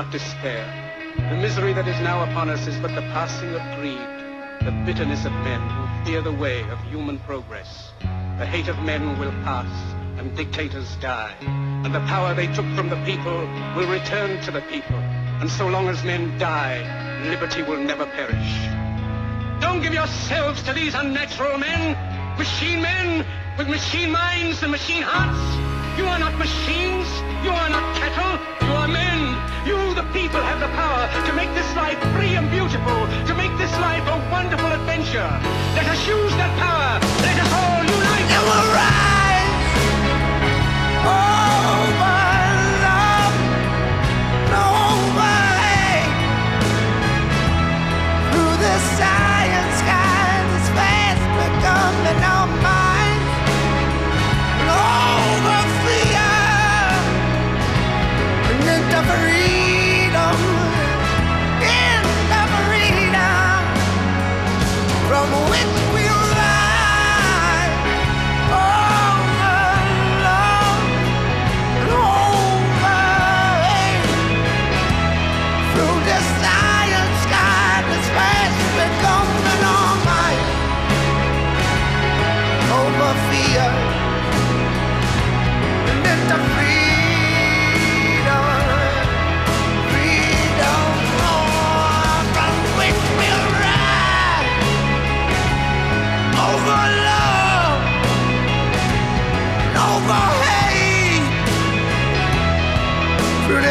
Not despair. The misery that is now upon us is but the passing of greed, the bitterness of men who fear the way of human progress. The hate of men will pass, and dictators die, and the power they took from the people will return to the people. And so long as men die, liberty will never perish. Don't give yourselves to these unnatural men, machine men with machine minds and machine hearts. You are not machines. You are not cattle. The people, have the power to make this life free and beautiful, to make this life a wonderful adventure. Let us use that power. Let us all unite. and we'll rise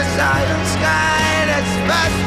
silent sky that's fast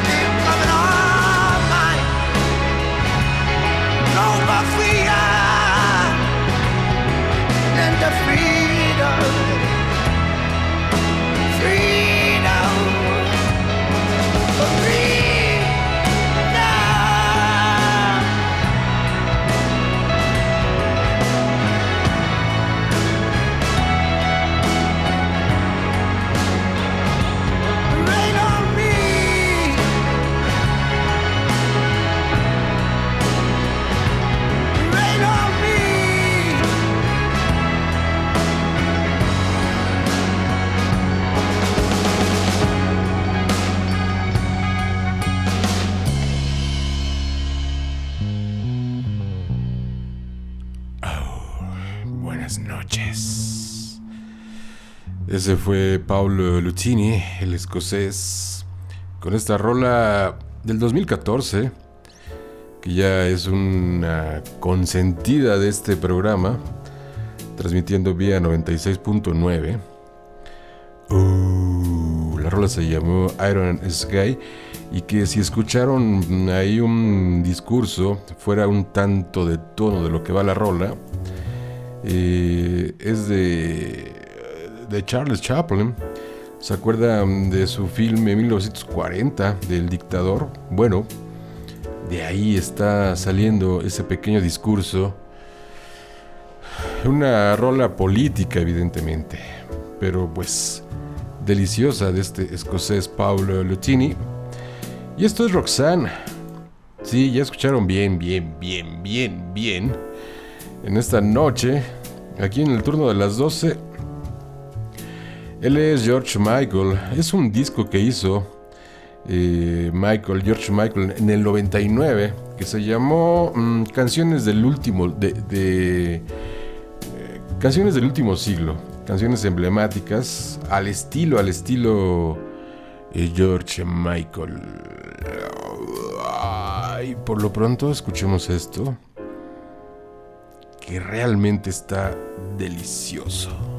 Ese fue Paolo Lutini, el escocés, con esta rola del 2014, que ya es una consentida de este programa, transmitiendo vía 96.9. Uh, la rola se llamó Iron Sky y que si escucharon ahí un discurso fuera un tanto de tono de lo que va la rola, eh, es de, de Charles Chaplin. ¿Se acuerdan de su filme 1940 del dictador? Bueno, de ahí está saliendo ese pequeño discurso. Una rola política, evidentemente, pero pues deliciosa de este escocés Paolo Lutini. Y esto es Roxanne. Sí, ya escucharon bien, bien, bien, bien, bien. En esta noche, aquí en el turno de las 12, él es George Michael. Es un disco que hizo eh, Michael, George Michael, en el 99, que se llamó mm, Canciones del último, de, eh, Canciones del último siglo. Canciones emblemáticas, al estilo, al estilo eh, George Michael. Ay, por lo pronto escuchemos esto, que realmente está delicioso.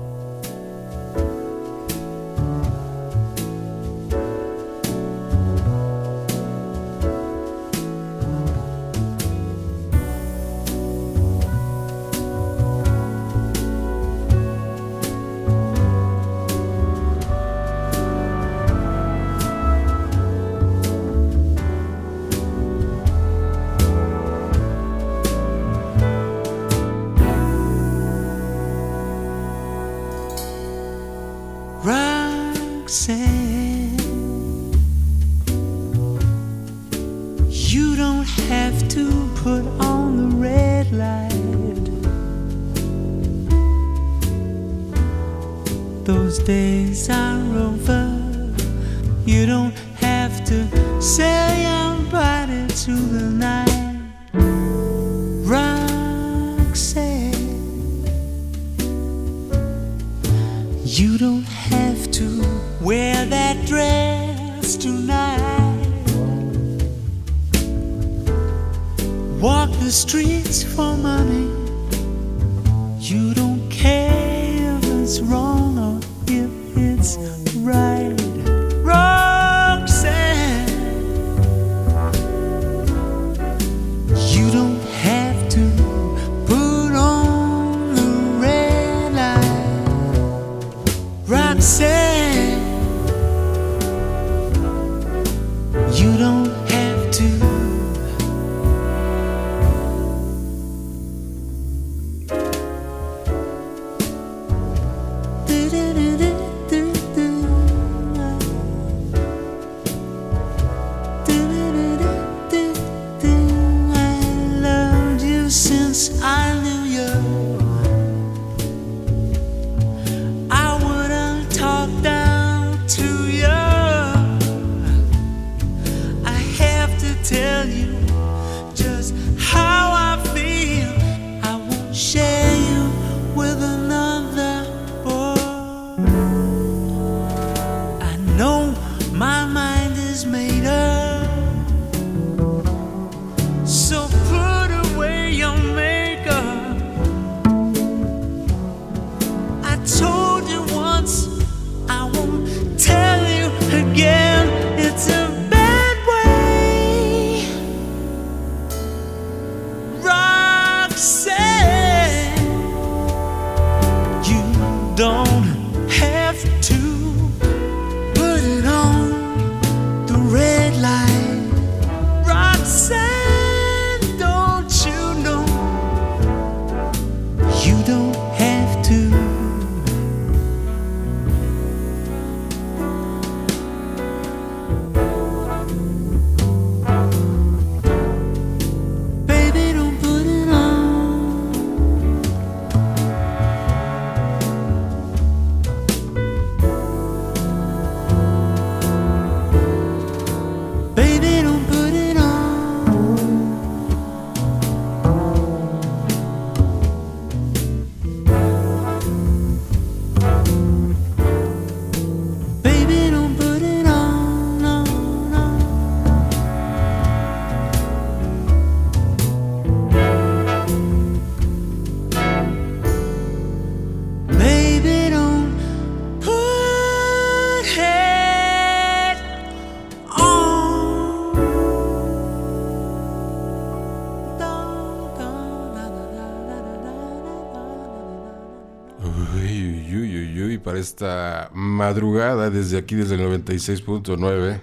Esta madrugada desde aquí, desde el 96.9.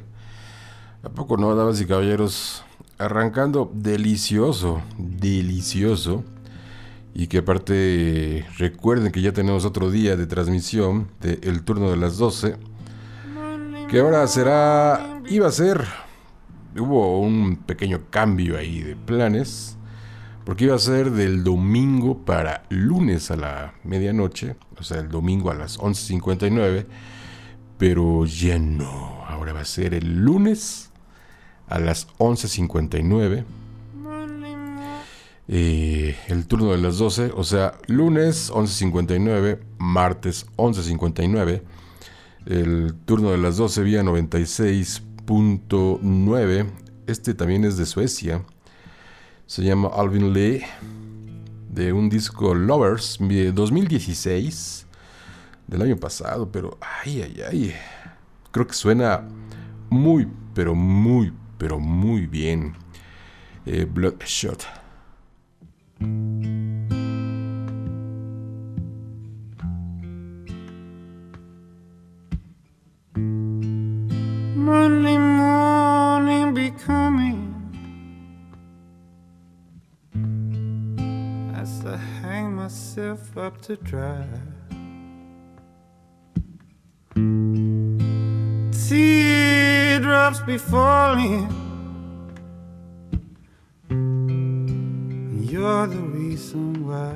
¿A poco no, damas y caballeros? Arrancando delicioso, delicioso. Y que aparte recuerden que ya tenemos otro día de transmisión del turno de las 12. Que ahora será, iba a ser, hubo un pequeño cambio ahí de planes. Porque iba a ser del domingo para lunes a la medianoche. O sea, el domingo a las 11.59. Pero ya no. Ahora va a ser el lunes a las 11.59. Eh, el turno de las 12, o sea, lunes 11.59, martes 11.59. El turno de las 12 vía 96.9. Este también es de Suecia. Se llama Alvin Lee. De un disco Lovers de 2016. Del año pasado, pero ay, ay, ay. Creo que suena muy, pero muy, pero muy bien. Eh, Bloodshot. Myself up to dry. Teardrops be falling. You're the reason why.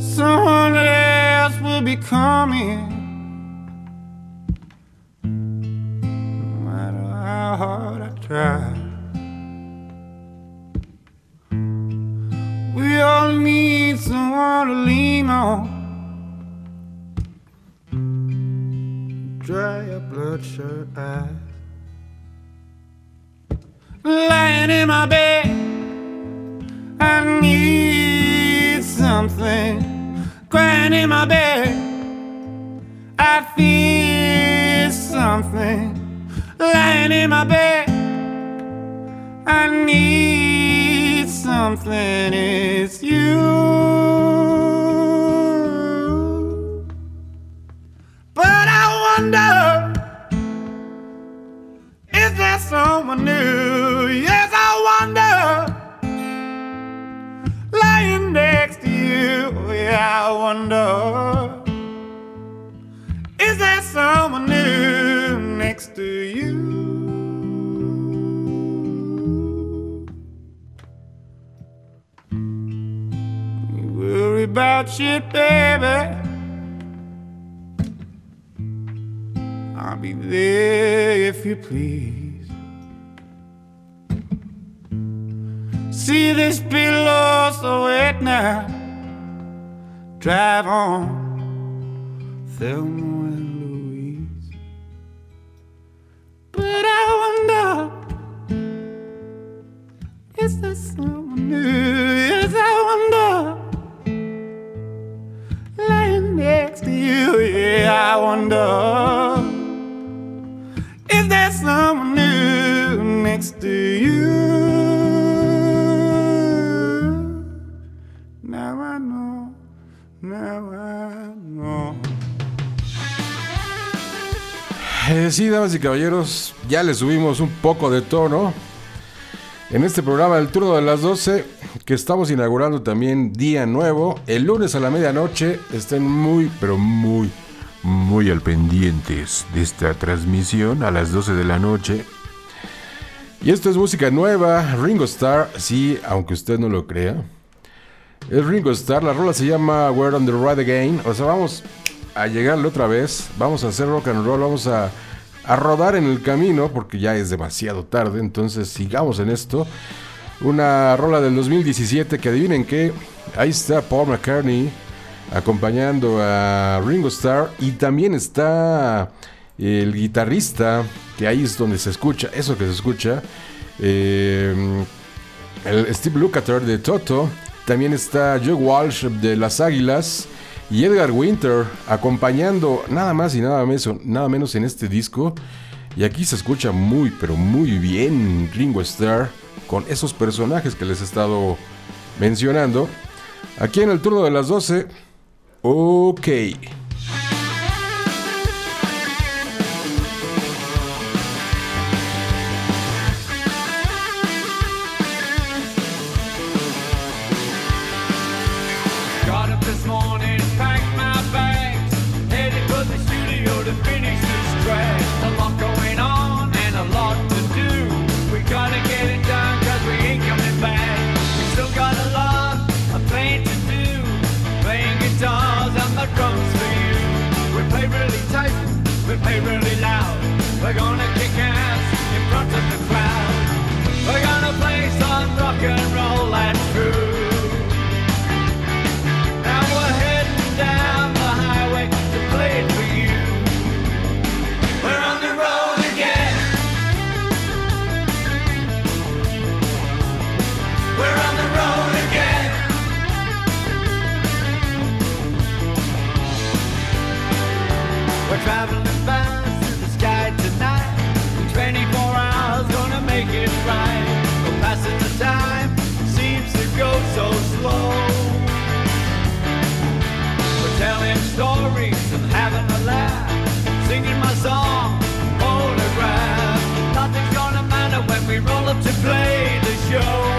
Someone else will be coming. No matter how hard I try. We all need someone to lean on. Dry your bloodshot eyes. Lying in my bed, I need something. Crying in my bed, I feel something. Lying in my bed, I need something. It's you. But I wonder, is there someone new? Yes, I wonder. Lying next to you, yeah, I wonder. About shit, baby. I'll be there if you please. See this pillow so wet now. Drive on, Thelma and Louise. But I wonder, is there someone new? Sí, damas y caballeros, ya le subimos un poco de tono en este programa del turno de las 12, que estamos inaugurando también día nuevo, el lunes a la medianoche. Estén muy, pero muy, muy al pendientes de esta transmisión a las 12 de la noche. Y esto es música nueva, Ringo Starr, sí, aunque usted no lo crea. Es Ringo Starr, la rola se llama We're on the Ride Again. O sea, vamos a llegarle otra vez, vamos a hacer rock and roll, vamos a, a rodar en el camino porque ya es demasiado tarde, entonces sigamos en esto. Una rola del 2017 que adivinen que ahí está Paul McCartney acompañando a Ringo Starr. Y también está el guitarrista que ahí es donde se escucha, eso que se escucha, eh, el Steve Lukather de Toto, también está Joe Walsh de Las Águilas y Edgar Winter acompañando nada más y nada menos, nada menos en este disco. Y aquí se escucha muy, pero muy bien Ringo Starr con esos personajes que les he estado mencionando. Aquí en el turno de las 12. Ok. show.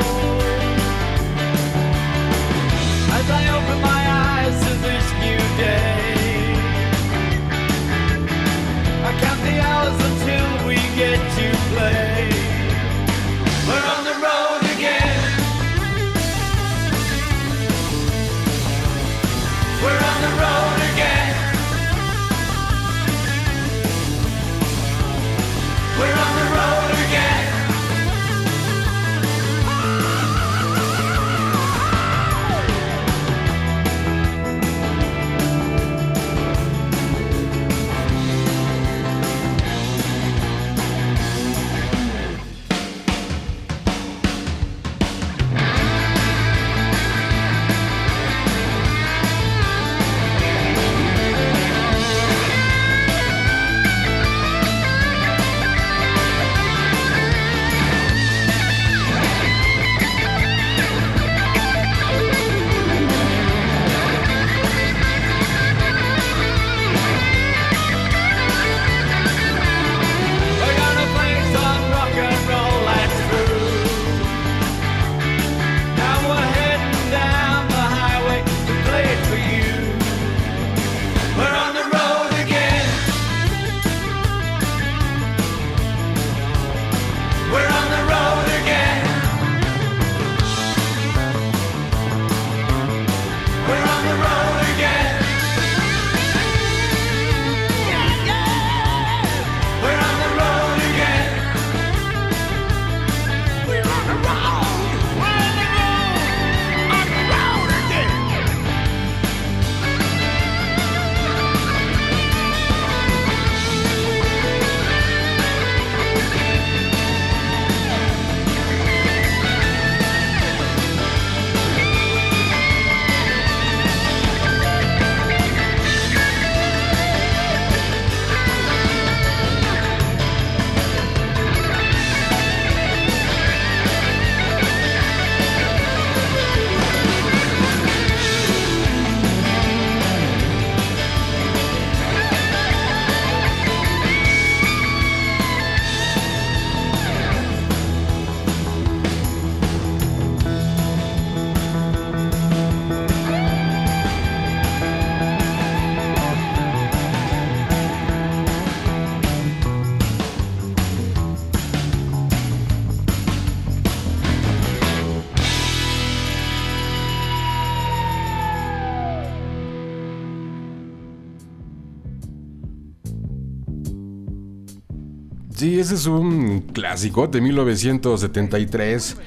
es un clásico de 1973.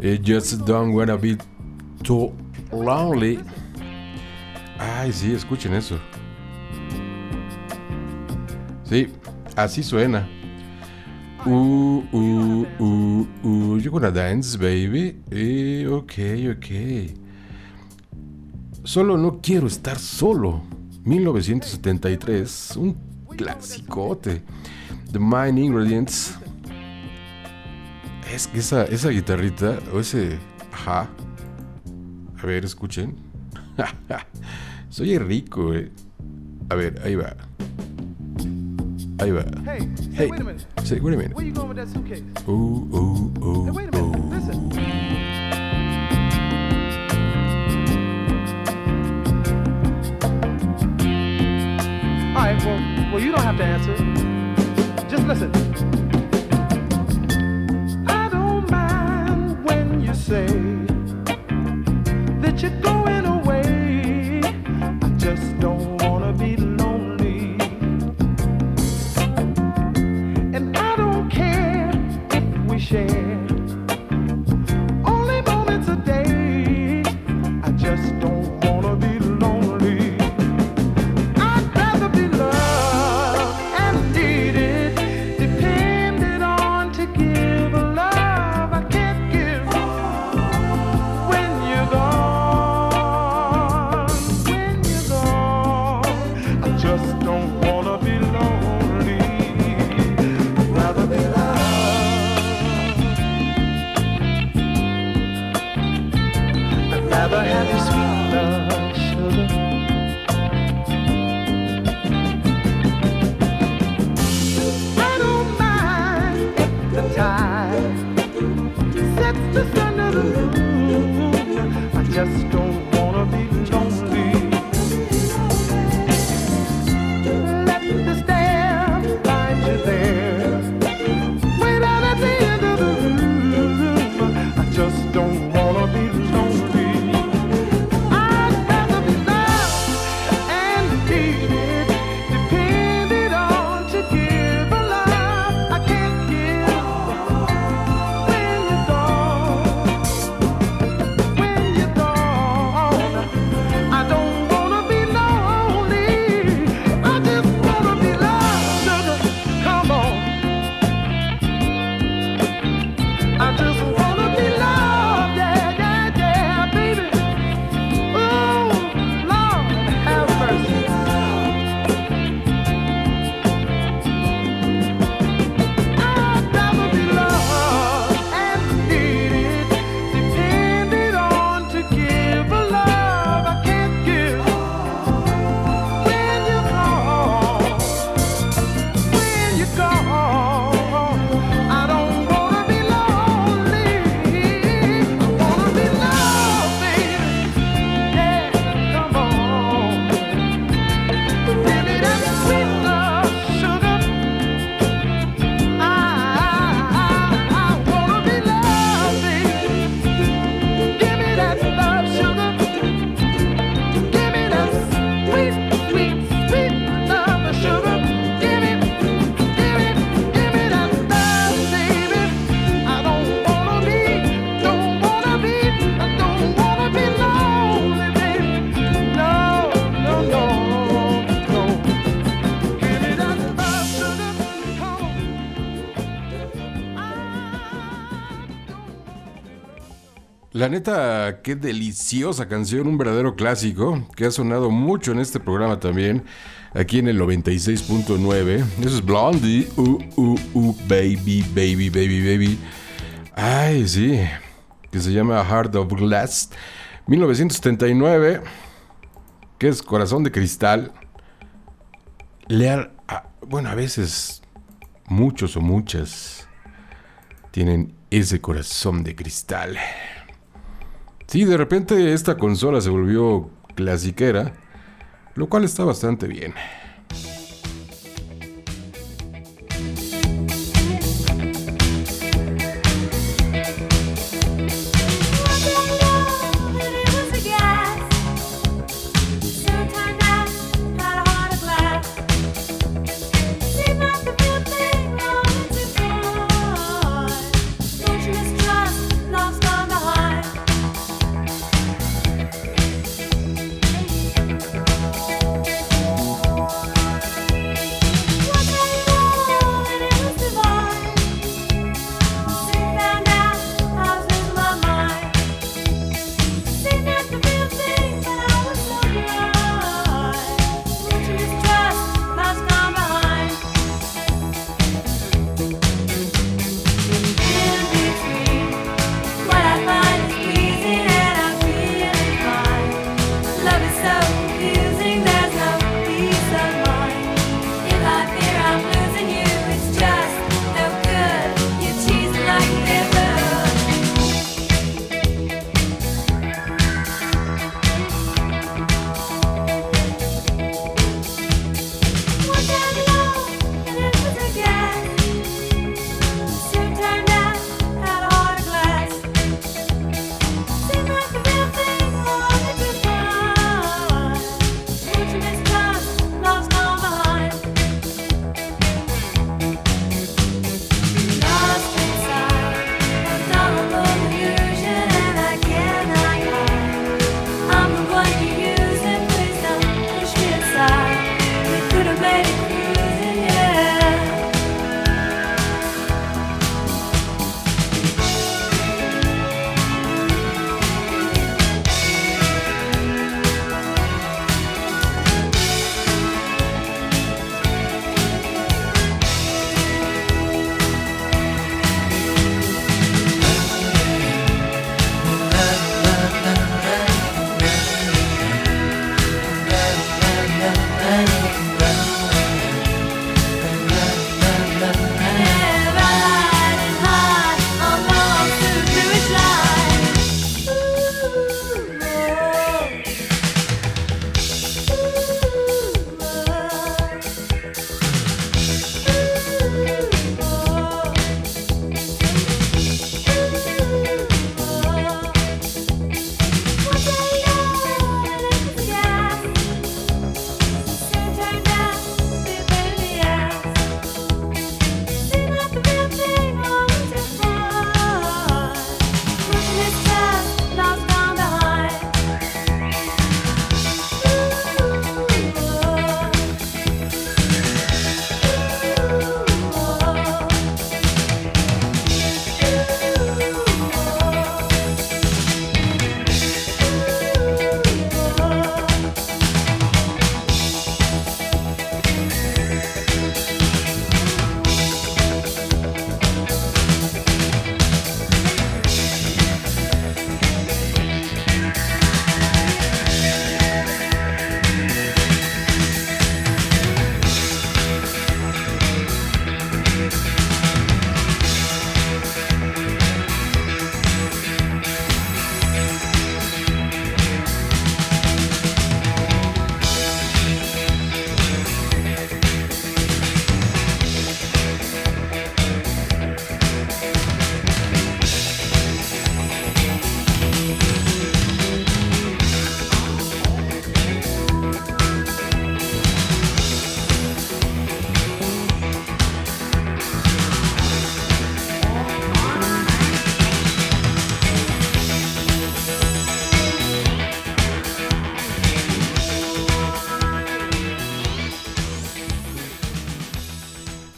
Eh, Just don't wanna be too lonely. Ay, sí, escuchen eso. Sí, así suena. Uh, uh, uh, uh, gonna dance, baby. Eh, ok, ok. Solo no quiero estar solo. 1973, un clasicote. The Mind Ingredients. Es que esa, esa guitarrita, o ese. Ajá. A ver, escuchen. Soy rico, eh. A ver, ahí va. Ahí va. Hey, hey, wait a minute. Say, wait a minute. Where you going with that suitcase? Ooh, ooh, ooh. Hey, wait a minute. Ooh. Listen. Well, well, you don't have to answer. Just listen. I don't mind when you say that you're going away. La neta, qué deliciosa canción, un verdadero clásico que ha sonado mucho en este programa también, aquí en el 96.9. Eso es Blondie, uh, uh, uh, baby, baby, baby, baby. Ay, sí, que se llama Heart of Glass, 1979, que es Corazón de Cristal. Lear, ah, bueno, a veces muchos o muchas tienen ese corazón de cristal. Sí, de repente esta consola se volvió clasiquera, lo cual está bastante bien.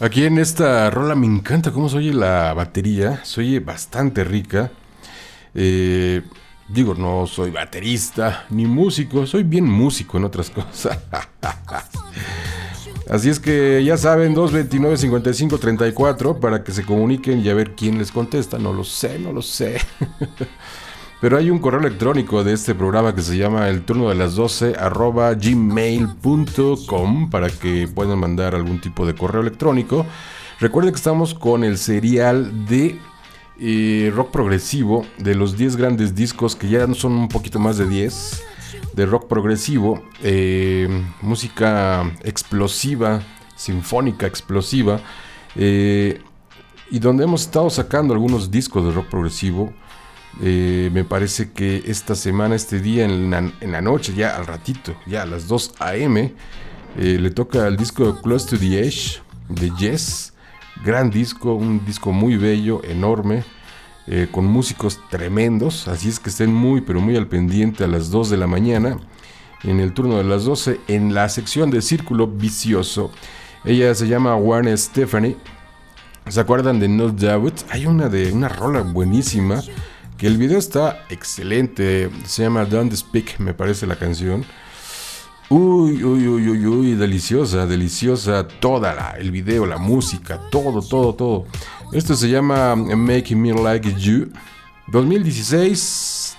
Aquí en esta rola me encanta cómo se oye la batería, se oye bastante rica. Eh, digo, no soy baterista ni músico, soy bien músico en otras cosas. Así es que ya saben, 229-5534 para que se comuniquen y a ver quién les contesta. No lo sé, no lo sé. Pero hay un correo electrónico de este programa que se llama el turno de las 12 arroba gmail.com para que puedan mandar algún tipo de correo electrónico. Recuerden que estamos con el serial de eh, rock progresivo de los 10 grandes discos que ya son un poquito más de 10 de rock progresivo, eh, música explosiva, sinfónica explosiva, eh, y donde hemos estado sacando algunos discos de rock progresivo. Eh, me parece que esta semana, este día, en la, noche, ya al ratito, ya a las 2 a.m., eh, le toca el disco Close to the Edge de Yes. Gran disco, un disco muy bello, enorme, eh, con músicos tremendos. Así es que estén muy, pero muy al pendiente a las 2 de la mañana, en el turno de las 12, en la sección de Círculo Vicioso. Ella se llama Warner Stephanie. ¿Se acuerdan de No Doubt? Hay una de una rola buenísima. Que el video está excelente. Se llama Don't Speak, me parece la canción. Uy, uy, uy, uy, uy, deliciosa, deliciosa. Toda la, el video, la música, todo, todo, todo. Esto se llama Make Me Like You. 2016.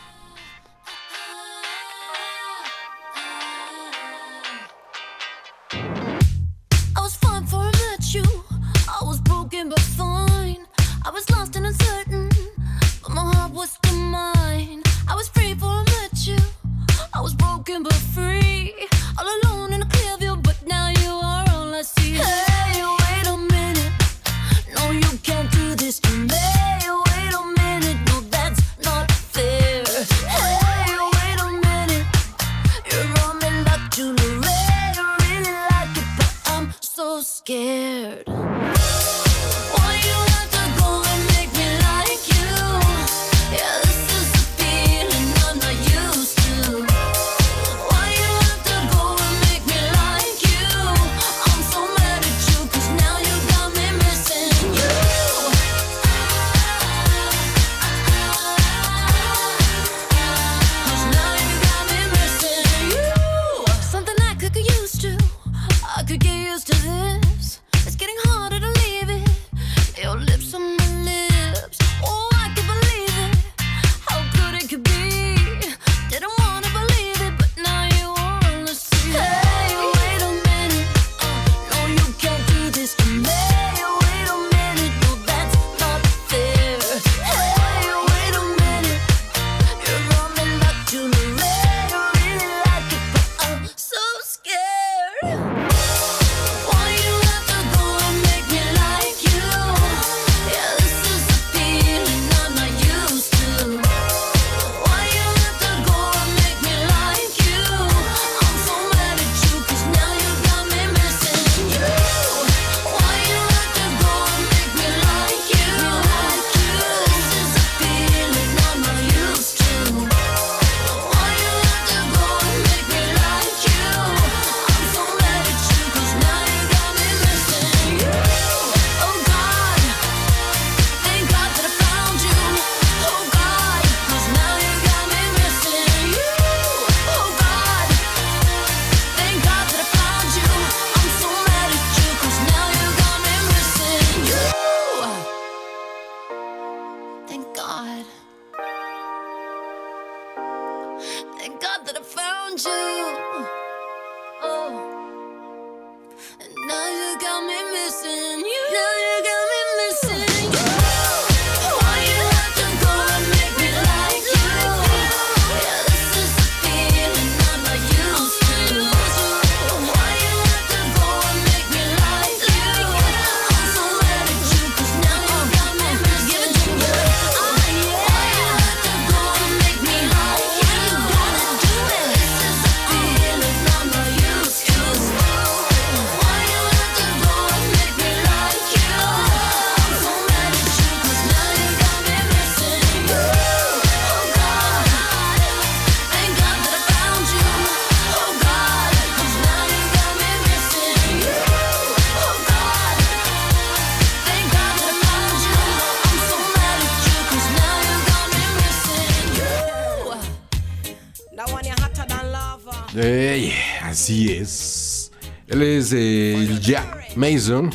Mason.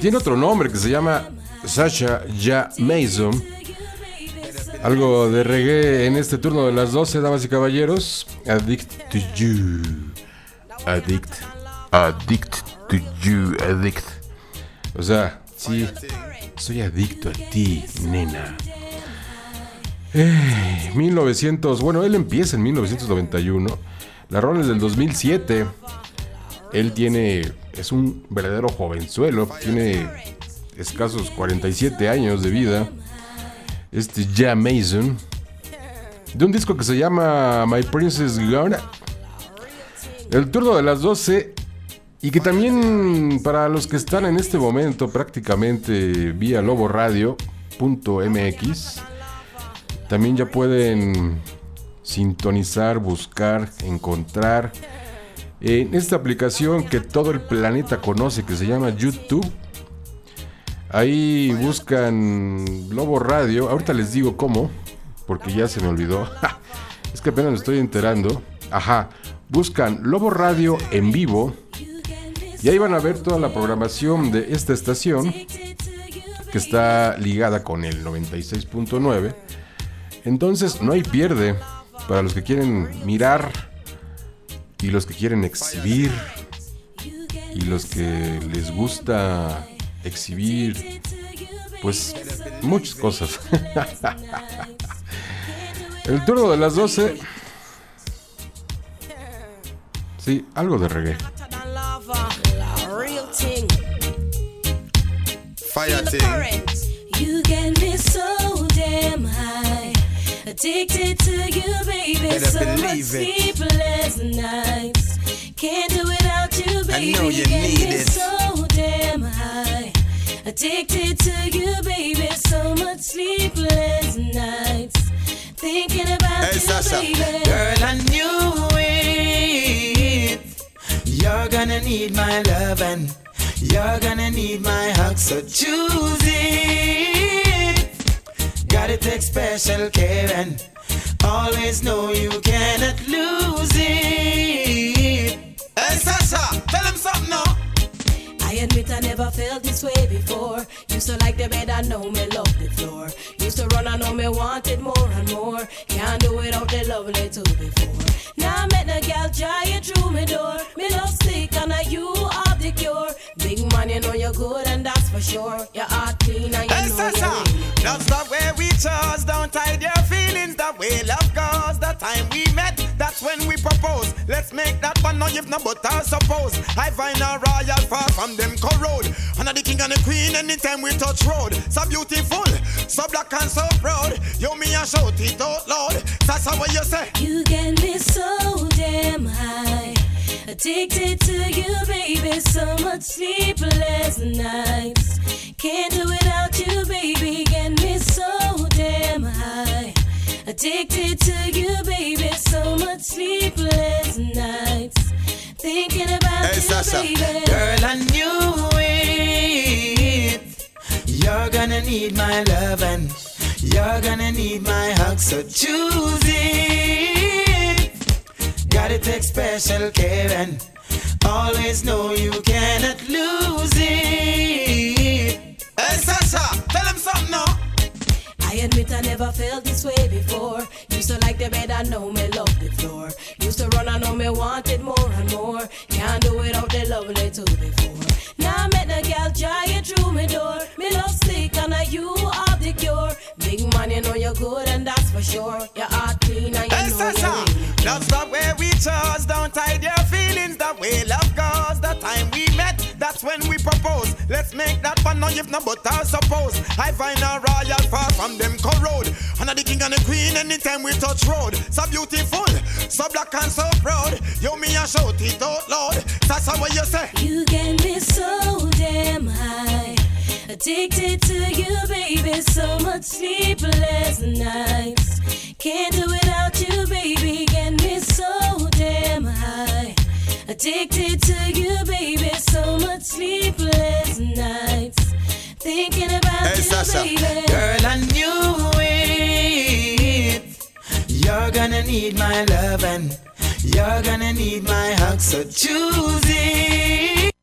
Tiene otro nombre que se llama Sasha Ja Mason. Algo de reggae en este turno de las 12, damas y caballeros. Addict to you. Addict. Addict to you. Addict. O sea, sí, soy adicto a ti, nena. Eh, 1900, bueno, él empieza en 1991. La del 2007. Él tiene, es un verdadero jovenzuelo. Tiene escasos 47 años de vida. Este Ja Mason. De un disco que se llama My Princess Gone. El turno de las 12. Y que también para los que están en este momento prácticamente vía loboradio.mx. También ya pueden sintonizar, buscar, encontrar en esta aplicación que todo el planeta conoce que se llama YouTube. Ahí buscan Lobo Radio. Ahorita les digo cómo, porque ya se me olvidó. es que apenas me estoy enterando. Ajá, buscan Lobo Radio en vivo. Y ahí van a ver toda la programación de esta estación que está ligada con el 96.9. Entonces no hay pierde para los que quieren mirar y los que quieren exhibir y los que les gusta exhibir pues muchas cosas. El turno de las 12. Sí, algo de reggae. Fire thing. You get me so damn high. Addicted to you, baby. Better so much believe it. sleepless nights. Can't do without you, baby. I know you get need it. so damn high. Addicted to you, baby. So much sleepless nights. Thinking about Hey, you, Sasha. baby. Girl, I knew it. You're gonna need my love and you're gonna need my hug, so choose it. Gotta take special care and always know you cannot lose it. Hey, Sasha, tell him something now. I admit I never felt this way before. Used to like the bed, I know me love the floor. Used to run, I know me wanted more and more. Can't do without the lovely too before. Now I met a gal giant through me door. Me love sick and I you are the cure. Big man, you know you're good and that's for sure. Your heart clean and you Hey, know Sasa, you're that's the way we chose. Don't hide your feelings, the way love goes. The time we met, that's when we propose. Let's make that one now, if not, but I suppose. I find a royal far from them corrode. And the king and the queen anytime we touch road. So beautiful, so black and so proud. You me a shout it out loud. That's how you say. You get me so damn high. Addicted to you, baby. So much sleepless nights. Can't do without you, baby. Get me so damn high. Addicted to you, baby. So much sleepless nights. Thinking about Hey, you, Sasha. baby. Girl, I knew it. You're gonna need my love and you're gonna need my hug, so choose it. Gotta take special care and always know you cannot lose it. Hey, Sasha, tell him something now. I admit I never felt this way before. Used to like the bed, I know me love the floor. Used to run, I know me wanted more and more. Can't do it without the lovely too before. Now met the gal giant through me door. Me love sick and I you are the cure. Big man, you know you're good and that's for sure. Your heart clean and you Hey, know you're really that's the way we chose. Don't hide your feelings, the way love goes. The time we met, that's when we propose. Let's make that one now, if not, but I suppose. I find a royal far from them corrode. And the king and the queen anytime we touch road. So beautiful, so black and so proud. You me a shout it out loud. That's how what you say. You get me so damn high. Addicted to you, baby. So much sleepless nights. Can't do without you, baby. Get me so damn high. Addicted to you, baby. So much sleepless nights. Thinking about Hey, you, Sasha. baby. Girl, I knew it. You're gonna need my love and You're gonna need my hug, so choose it.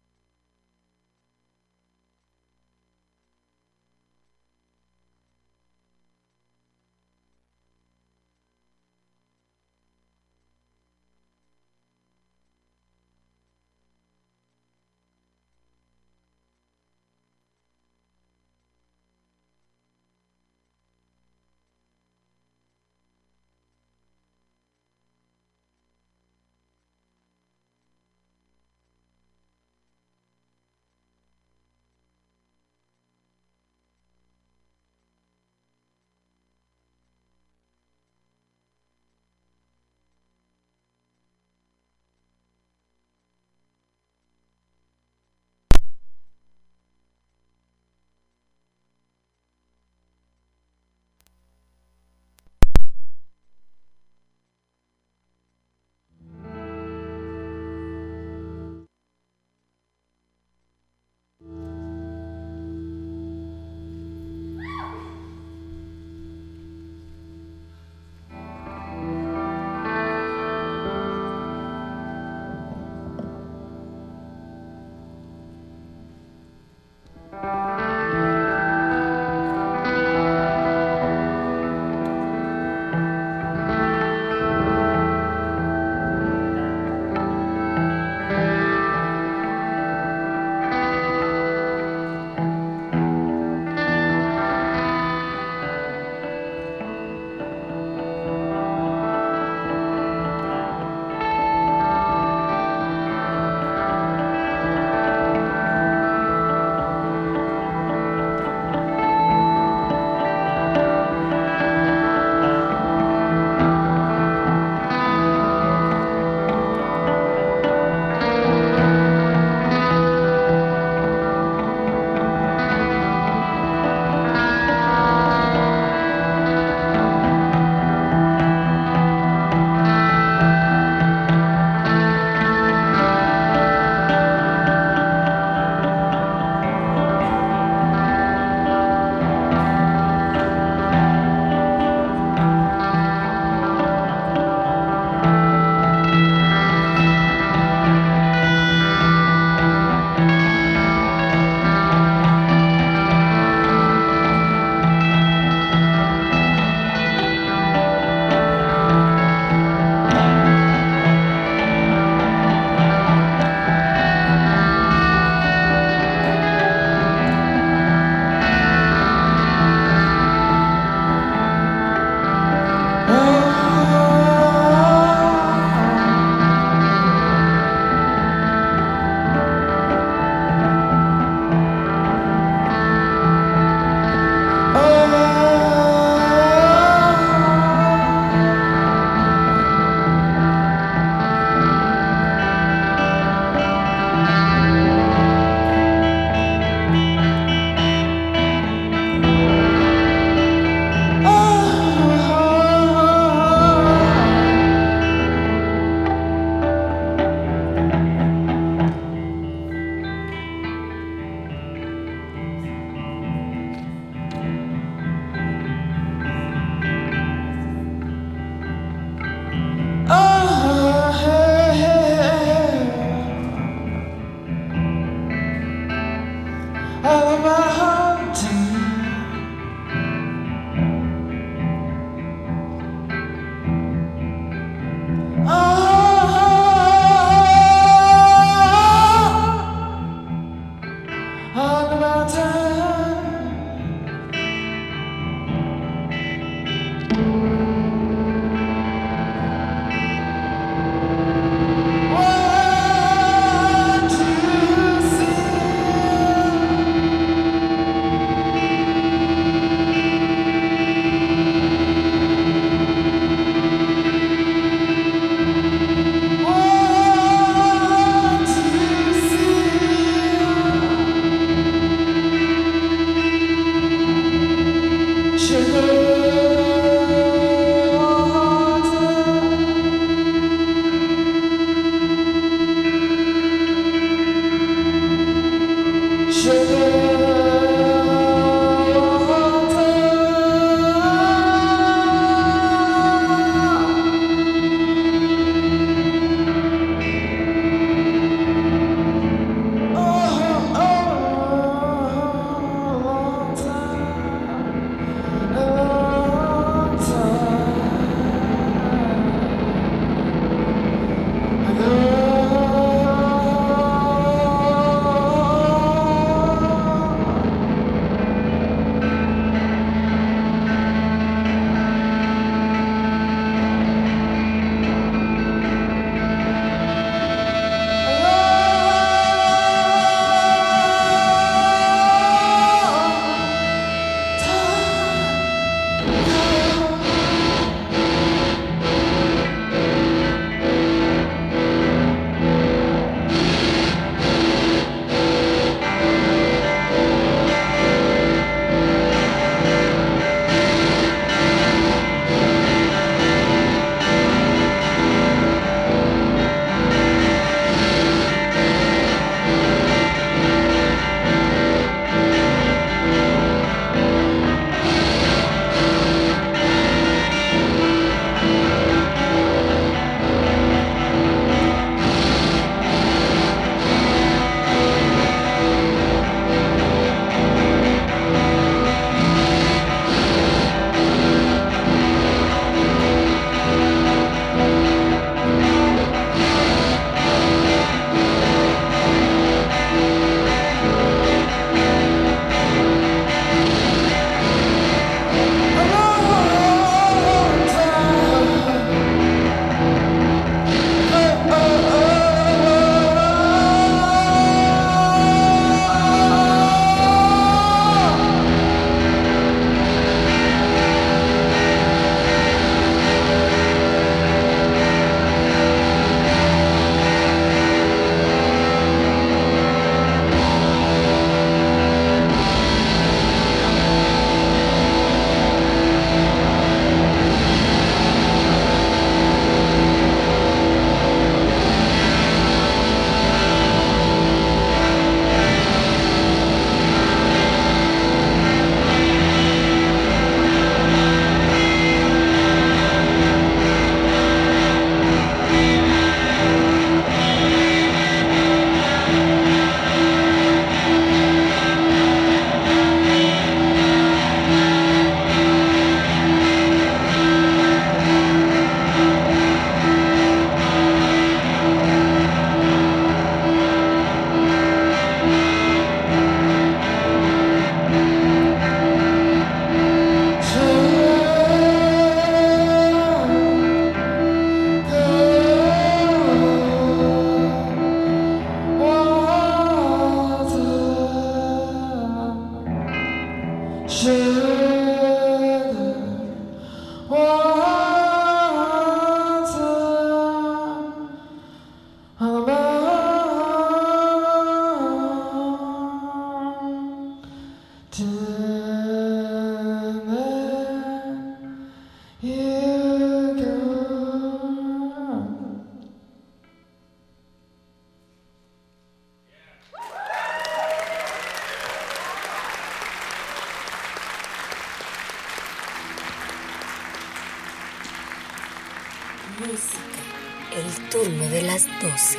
Turno de las 12.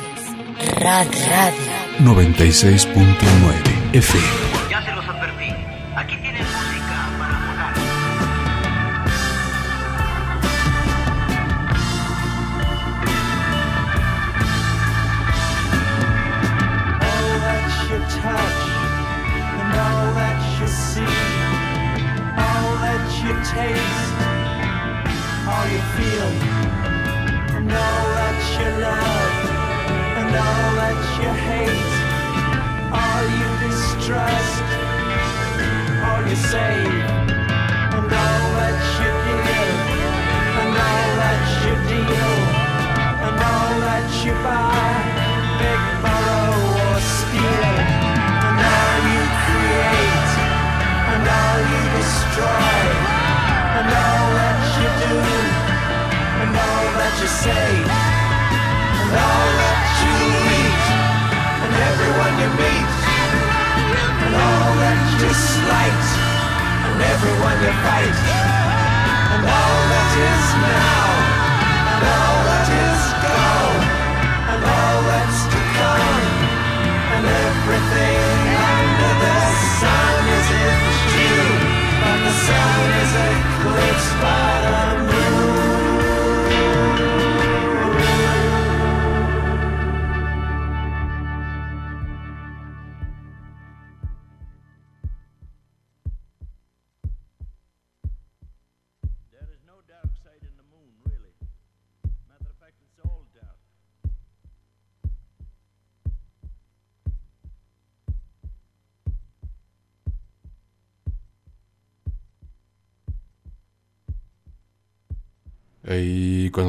Rad Radio. 96.9 FM.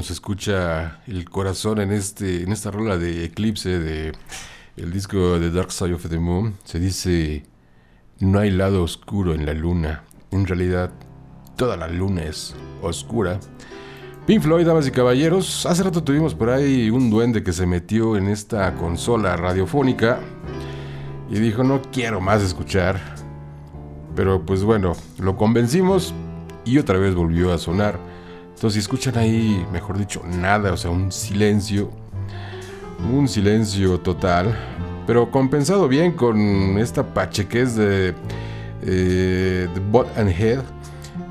Se escucha el corazón en este en esta rola de Eclipse de el disco de Dark Side of the Moon, se dice no hay lado oscuro en la luna. En realidad, toda la luna es oscura. Pink Floyd, damas y caballeros, hace rato tuvimos por ahí un duende que se metió en esta consola radiofónica y dijo no quiero más escuchar. Pero pues bueno, lo convencimos y otra vez volvió a sonar. Entonces, si escuchan ahí, mejor dicho, nada, o sea, un silencio, un silencio total, pero compensado bien con esta pachequez de eh, Butt and Head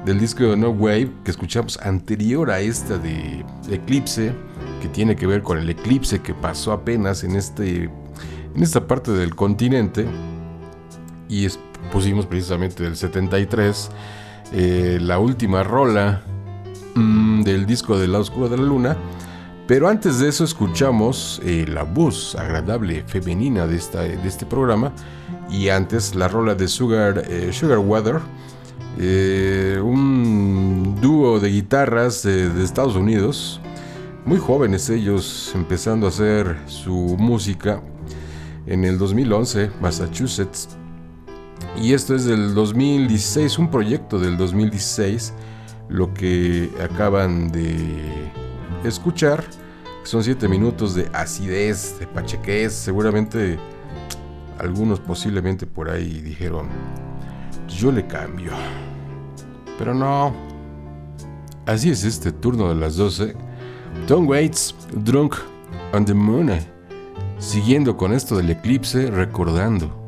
del disco No Wave que escuchamos anterior a esta de Eclipse, que tiene que ver con el eclipse que pasó apenas en, este, en esta parte del continente, y pusimos precisamente del 73, eh, la última rola del disco del lado oscuro de la luna. Pero antes de eso escuchamos eh, la voz agradable femenina de, esta, de este programa. Y antes la rola de Sugar, eh, Sugar Weather. eh, un dúo de guitarras de, Estados Unidos. Muy jóvenes ellos empezando a hacer su música en el 2011, Massachusetts. Y esto es del 2016, un proyecto del 2016 lo que acaban de escuchar. Son 7 minutos de acidez, de pachequez. Seguramente algunos posiblemente por ahí dijeron, yo le cambio. Pero no. Así es este turno de las 12. Tom Waits, Drunk on the Moon. Siguiendo con esto del eclipse, recordando.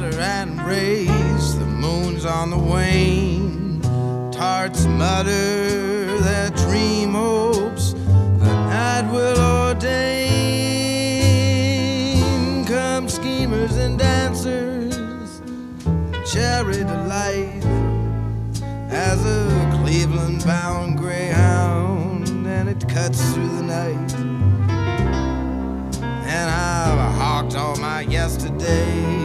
Flutter and race, the moon's on the wane. Tarts mutter their dream hopes, the night will ordain. Come schemers and dancers, cherry delight as a Cleveland bound greyhound, and it cuts through the night. And I've hawked all my yesterdays.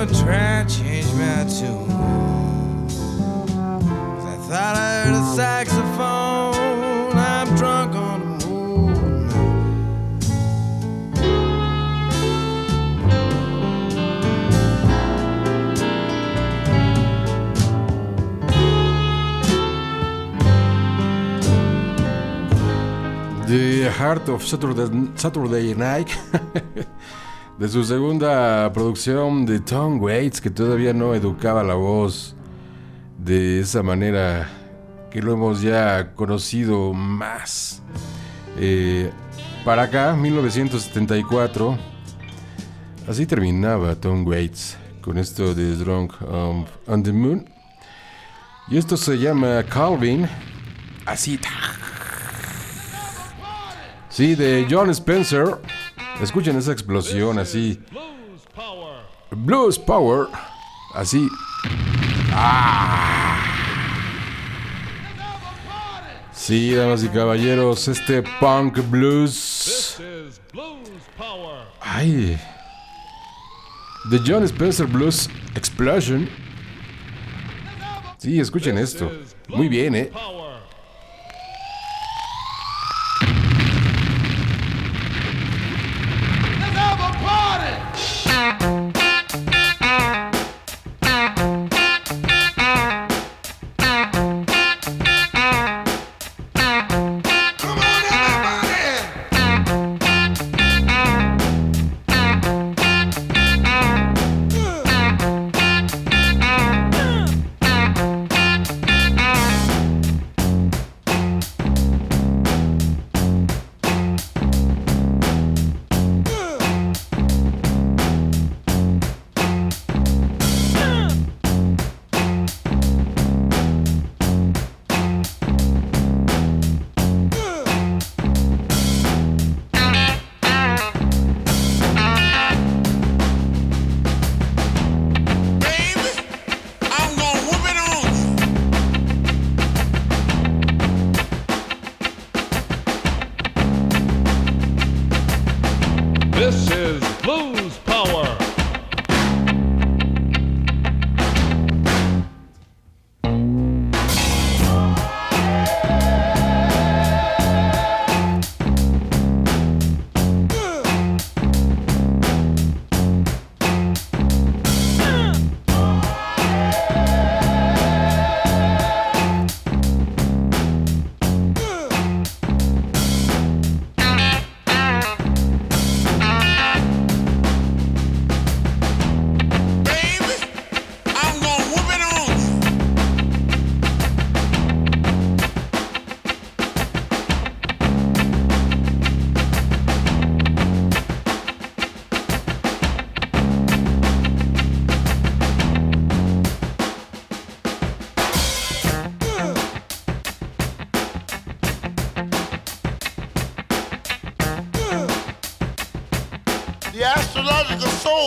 Don't try and change my tune. 'Cause I thought I heard a saxophone. I'm drunk on the moon. The Heart of Saturday, Saturday Night. de su segunda producción de Tom Waits, que todavía no educaba la voz de esa manera que lo hemos ya conocido más. Eh, para acá, 1974, así terminaba Tom Waits con esto de Drunk on the Moon. Y esto se llama Calvin. Así. Sí, de John Spencer. Escuchen esa explosión así. Blues Power. Así. Ah. Sí, damas y caballeros, este punk blues. Ay. The John Spencer Blues Explosion. Sí, escuchen esto. Muy bien, ¿eh?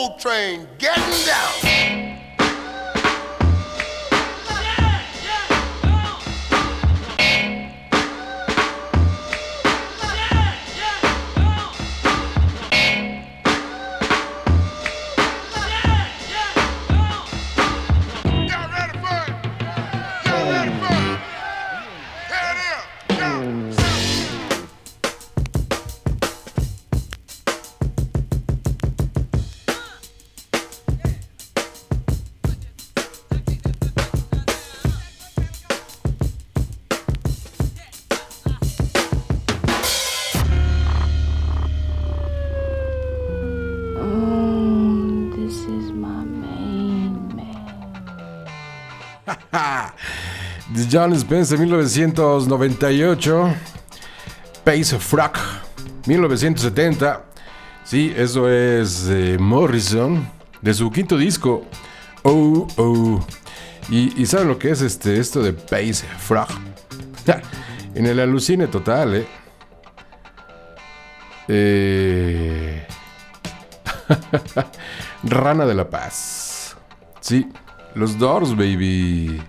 Soul Train getting down. John Spence 1998, Pace Frack 1970, sí, eso es eh, Morrison, de su quinto disco, Oh Oh. Y, saben lo que es este, esto de Pace Frog. En el alucine total, ¿eh? eh... Rana de la Paz. Sí, los Doors, baby.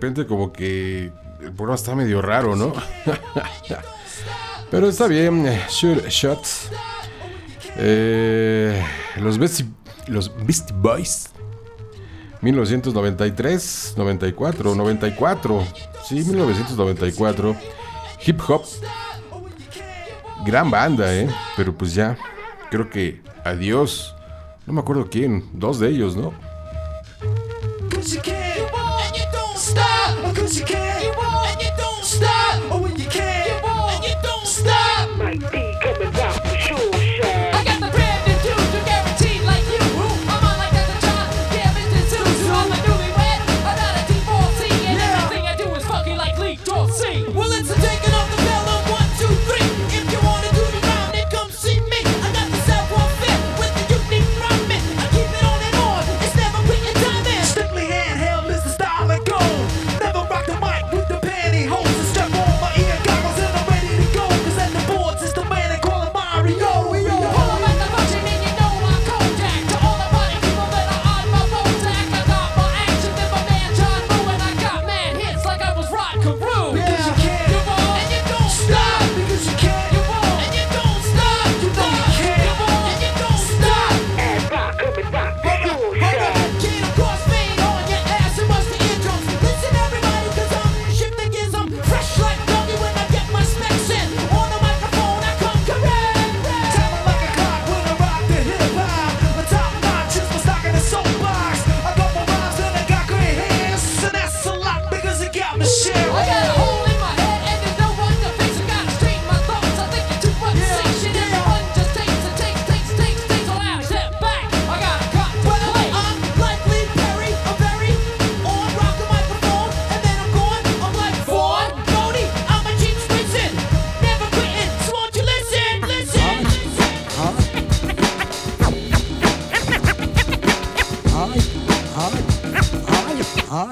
repente como que el programa está medio raro, ¿no? Pero está bien, eh, Sure shots eh, los, Beastie, los Beastie Boys. 1993, 94, 94. Sí, 1994. Hip hop. Gran banda, ¿eh? Pero pues ya, creo que adiós. No me acuerdo quién, dos de ellos, ¿no?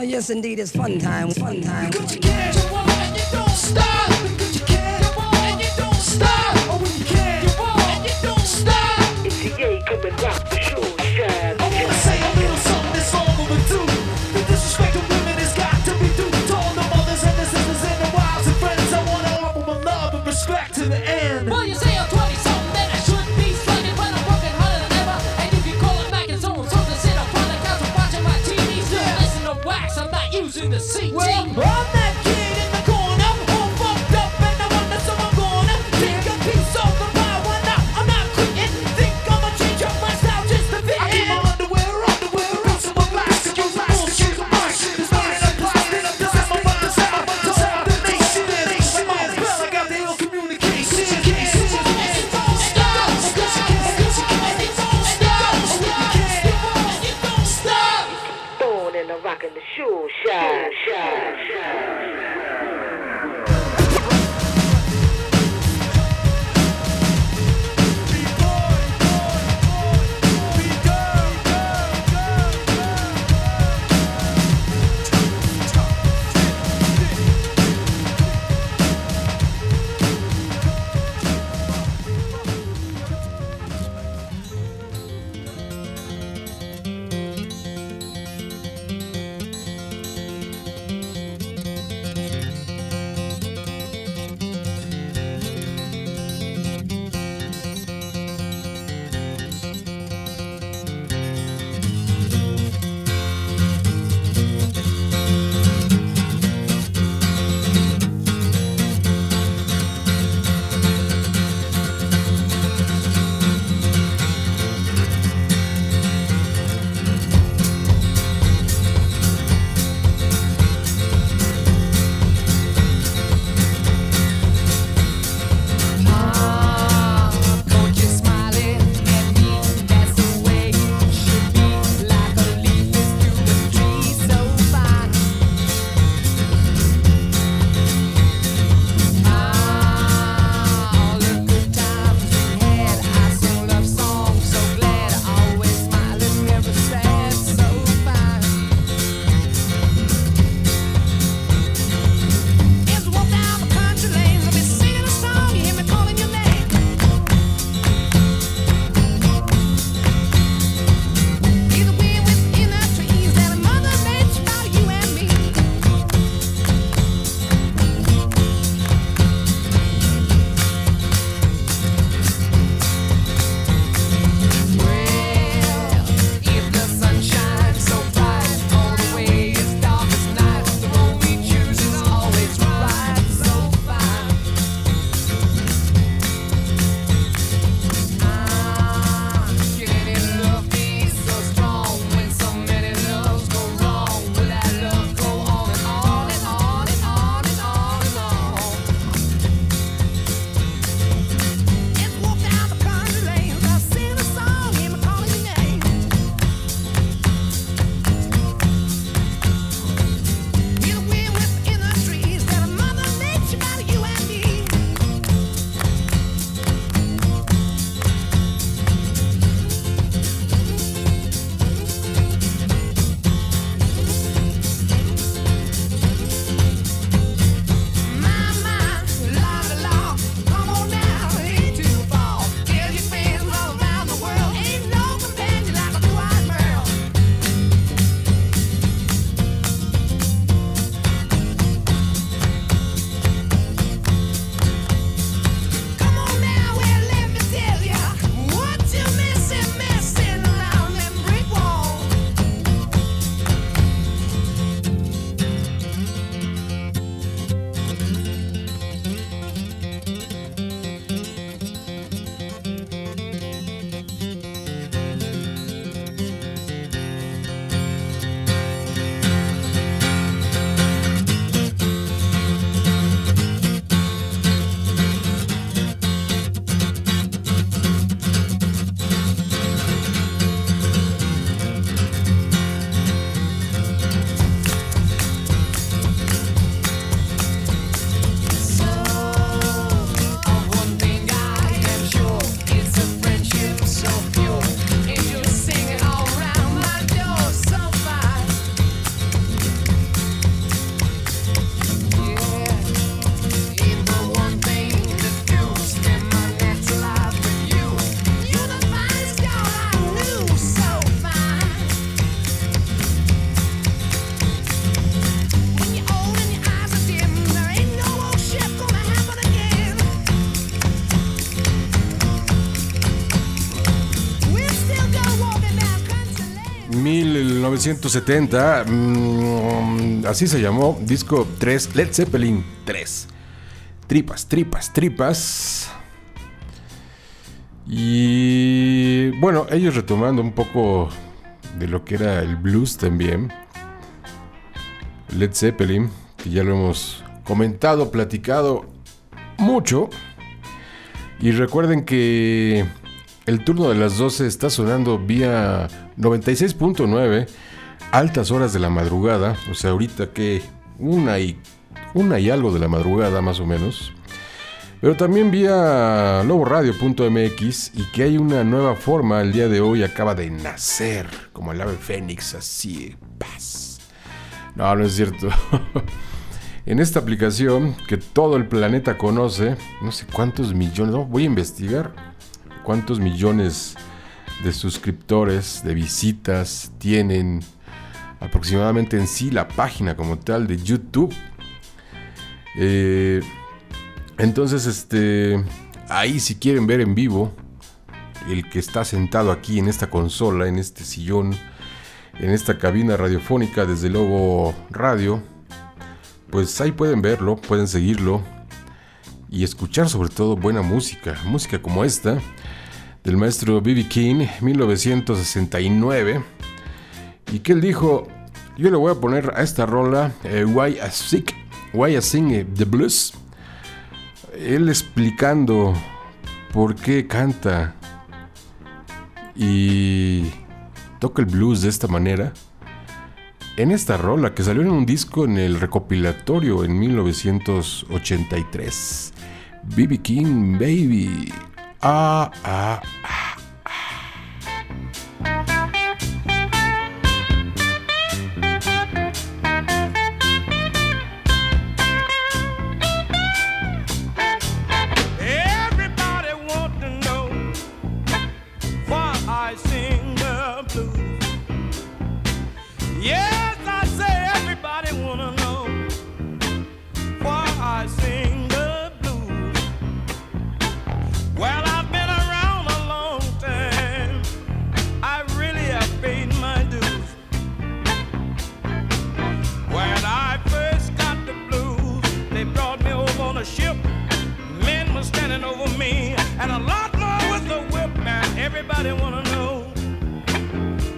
Oh, yes, indeed, it's fun time, fun time. 就下下下 1970, mm, así se llamó, disco 3, Led Zeppelin 3. Tripas, tripas, tripas. Y bueno, ellos retomando un poco de lo que era el blues también. Led Zeppelin, que ya lo hemos comentado, platicado mucho. Y recuerden que el turno de las 12 está sonando vía 96.9, altas horas de la madrugada, o sea, ahorita que una y, una y algo de la madrugada más o menos. Pero también vía loboradio.mx y que hay una nueva forma el día de hoy, acaba de nacer, como el ave fénix, así, paz. No, no es cierto. en esta aplicación que todo el planeta conoce, no sé cuántos millones, voy a investigar cuántos millones de suscriptores, de visitas tienen aproximadamente en sí la página como tal de YouTube. Eh, entonces, este, ahí si quieren ver en vivo, el que está sentado aquí en esta consola, en este sillón, en esta cabina radiofónica desde Lobo Radio, pues ahí pueden verlo, pueden seguirlo y escuchar sobre todo buena música, música como esta del maestro B.B. King, 1969, y que él dijo, yo le voy a poner a esta rola eh, Why I Sick, Why I Sing eh, the Blues, él explicando por qué canta y toca el blues de esta manera. En esta rola que salió en un disco en el recopilatorio en 1983. BB King Baby. Ah, ah, ah. Everybody wanna know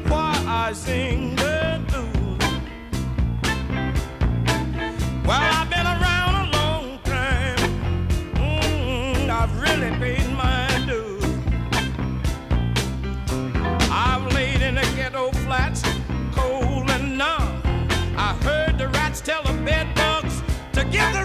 why I sing the blues. Well, I've been around a long time. Mm, I've really paid my dues. I've laid in the ghetto flats, cold and numb. I heard the rats tell the bed bugs to give the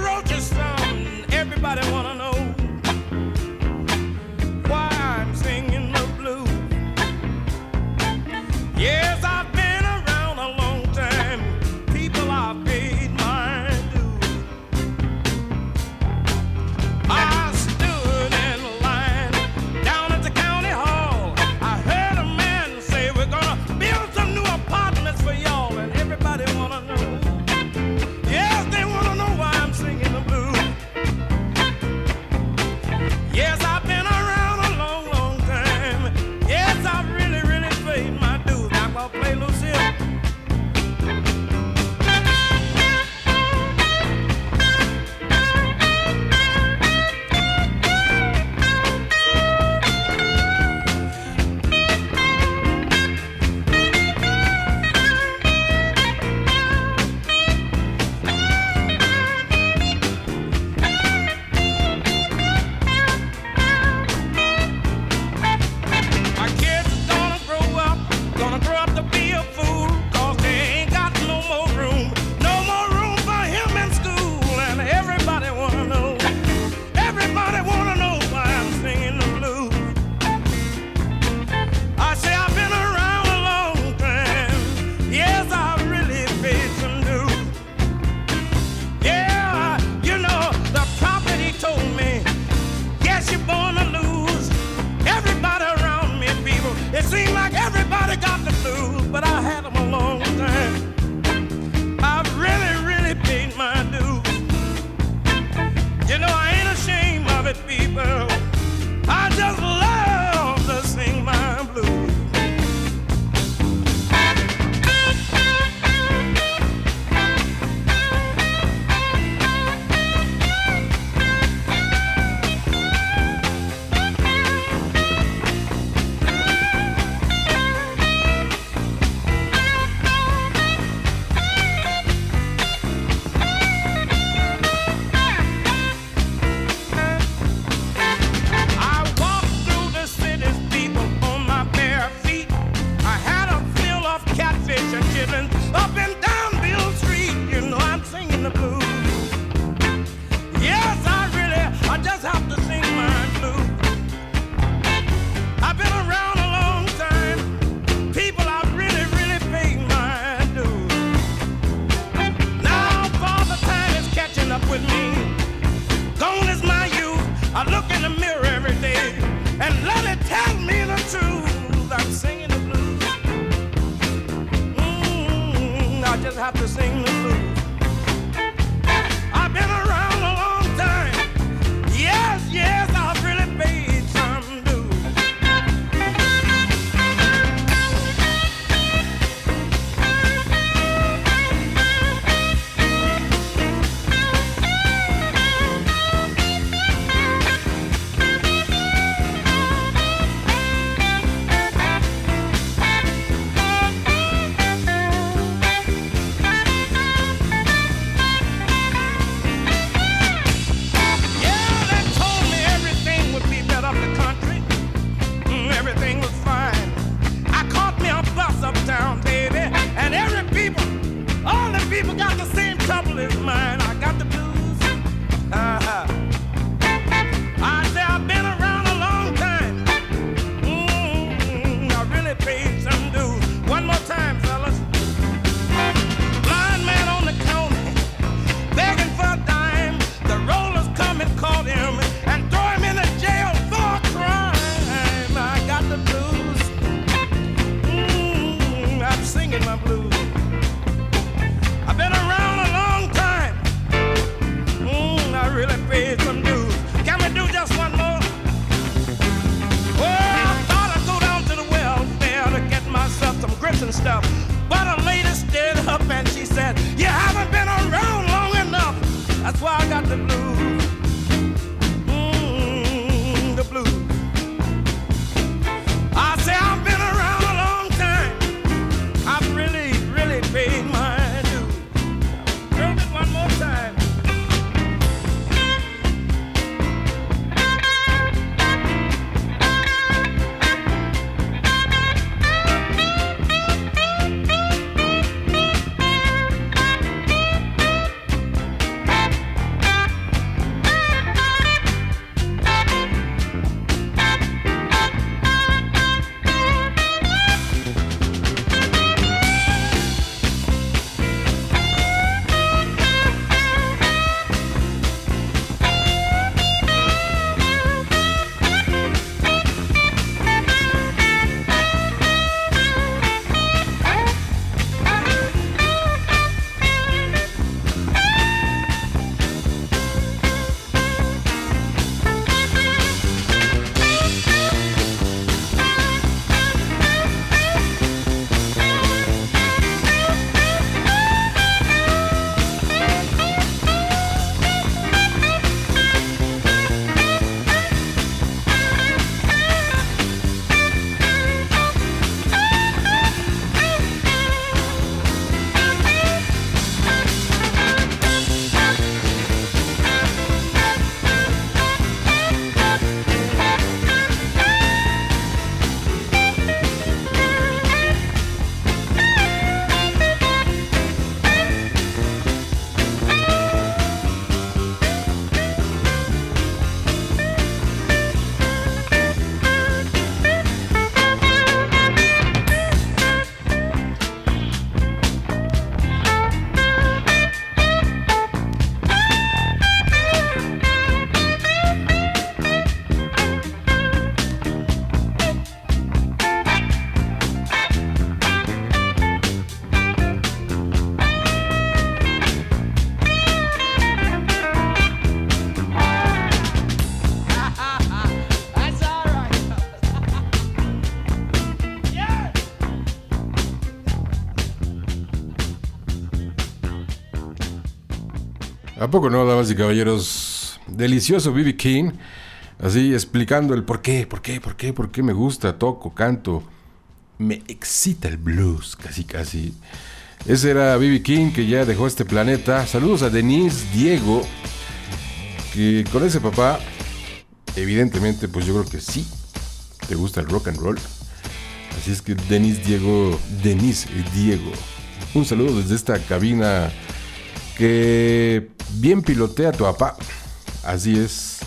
¿A poco no, damas y caballeros? Delicioso B.B. King. Así explicando el por qué, por qué, por qué, por qué me gusta, toco, canto. Me excita el blues, casi, casi. Ese era B.B. King que ya dejó este planeta. Saludos a Denise Diego. Que con ese papá, evidentemente, pues yo creo que sí. Te gusta el rock and roll. Así es que Denise Diego, Denise Diego. Un saludo desde esta cabina que bien pilotea tu papá. Así es.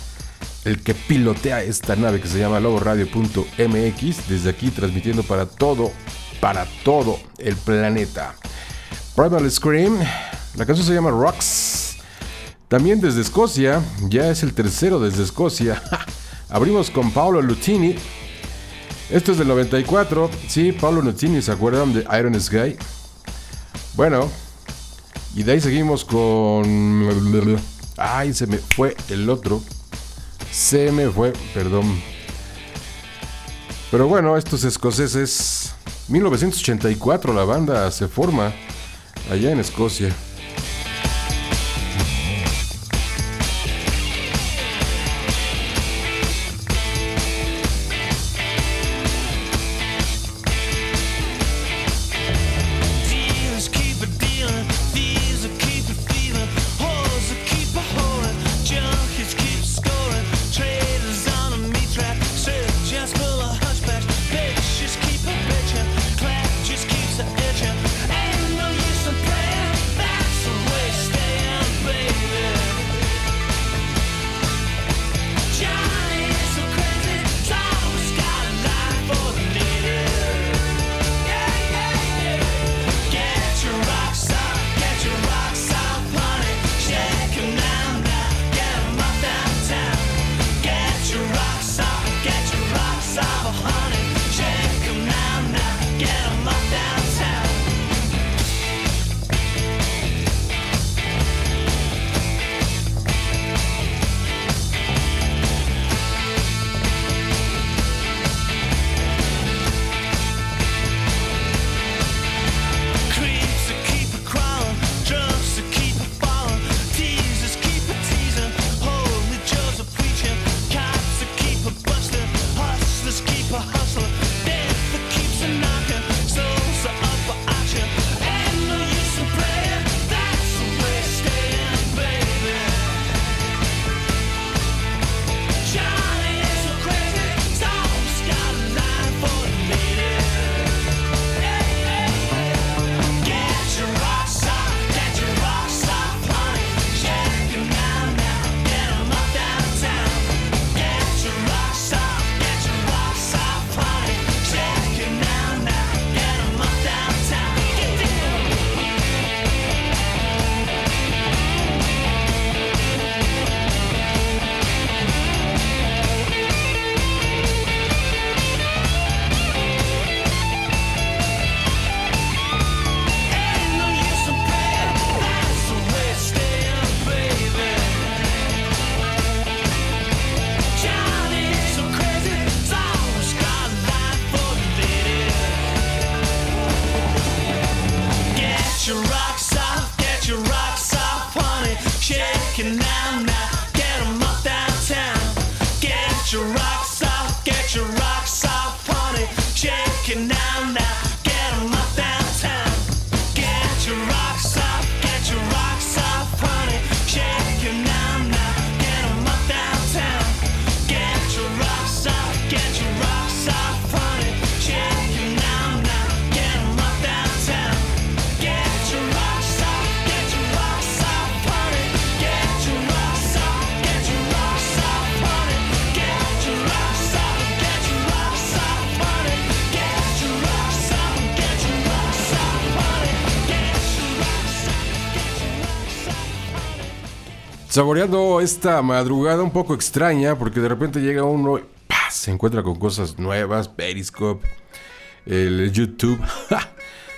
El que pilotea esta nave que se llama logoradio.mx. Desde aquí transmitiendo para todo, para todo el planeta. Primal Scream. La canción se llama Rocks. También desde Escocia. Ya es el tercero desde Escocia. Abrimos con Paolo Lutini. Esto es del 94. Sí, Paolo Lutini, ¿se acuerdan de Iron Sky? Bueno, y de ahí seguimos con. Ay, se me fue el otro. Se me fue, perdón. Pero bueno, estos escoceses. 1984 la banda se forma allá en Escocia. Saboreando esta madrugada un poco extraña, porque de repente llega uno y se encuentra con cosas nuevas, Periscope, el YouTube.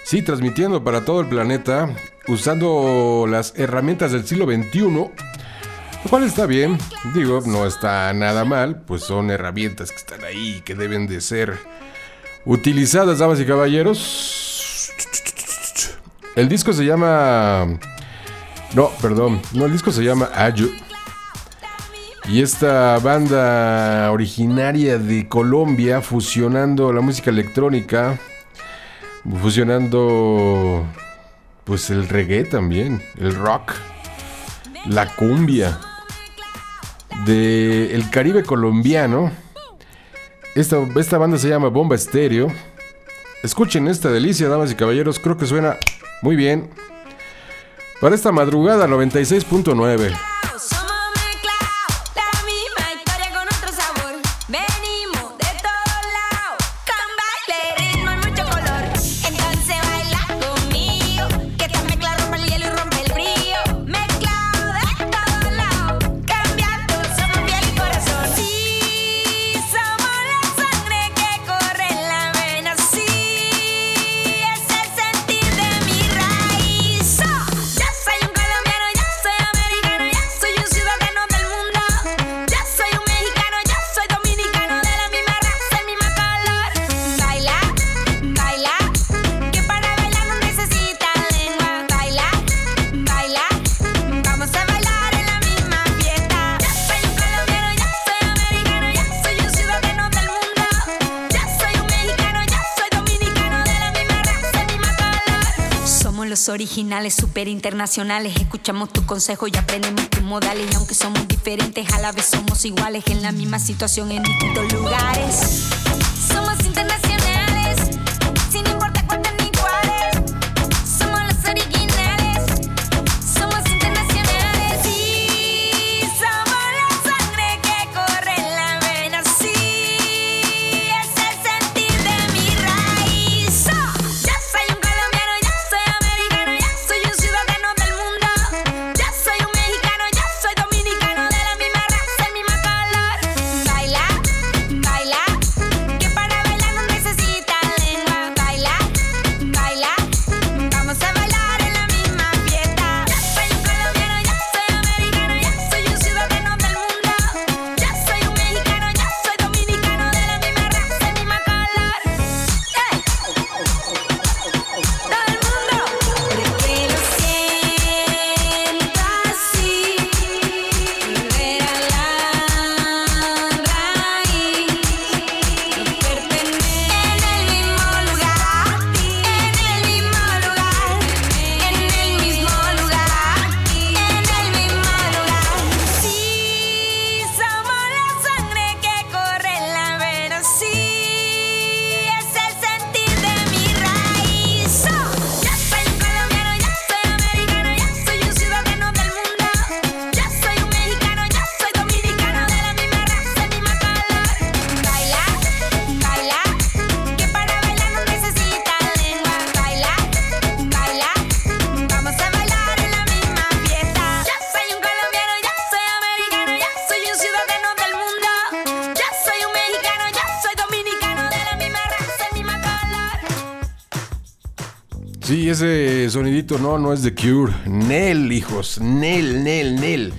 sí, transmitiendo para todo el planeta, usando las herramientas del siglo XXI. Lo cual está bien, digo, no está nada mal, pues son herramientas que están ahí, que deben de ser utilizadas, damas y caballeros. El disco se llama no, perdón. No, el disco se llama Ayu. Y esta banda originaria de Colombia, fusionando la música electrónica, fusionando pues el reggae también, el rock, la cumbia de el Caribe colombiano. Esta, esta banda se llama Bomba Estéreo. Escuchen esta delicia, damas y caballeros, creo que suena muy bien. Para esta madrugada 96.9. internacionales. Escuchamos tus consejos y aprendemos tus modales. Y aunque somos diferentes, a la vez somos iguales. En la misma situación, en distintos lugares. Somos internacionales. Sí, ese sonidito no, no es de Cure. Nel, hijos. Nel, Nel, Nel.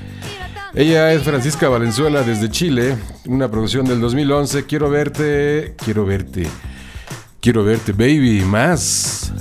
Ella es Francisca Valenzuela desde Chile, una producción del 2011. Quiero verte, quiero verte, quiero verte, baby, más.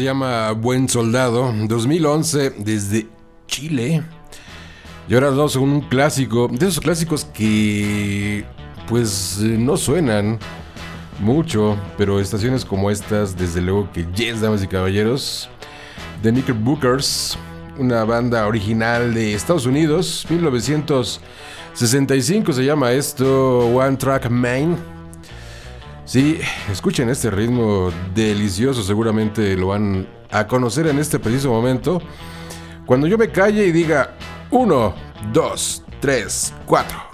se llama Buen Soldado, 2011, desde Chile. Y ahora dos, un clásico, de esos clásicos que pues eh, no suenan mucho, pero estaciones como estas, desde luego que yes, damas y caballeros, de Knickerbockers, una banda original de Estados Unidos, 1965 se llama esto One Track Main. Sí, escuchen este ritmo delicioso, seguramente lo van a conocer en este preciso momento. Cuando yo me calle y diga 1, 2, 3, 4.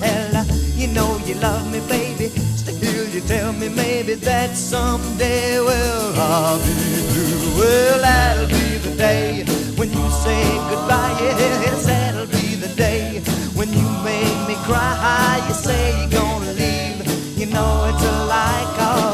Well, you know you love me, baby. Still, you tell me maybe that someday, well, I'll be blue. Well, that'll be the day when you say goodbye. Yes, that'll be the day when you make me cry. You say you're gonna leave. You know it's a lie, cause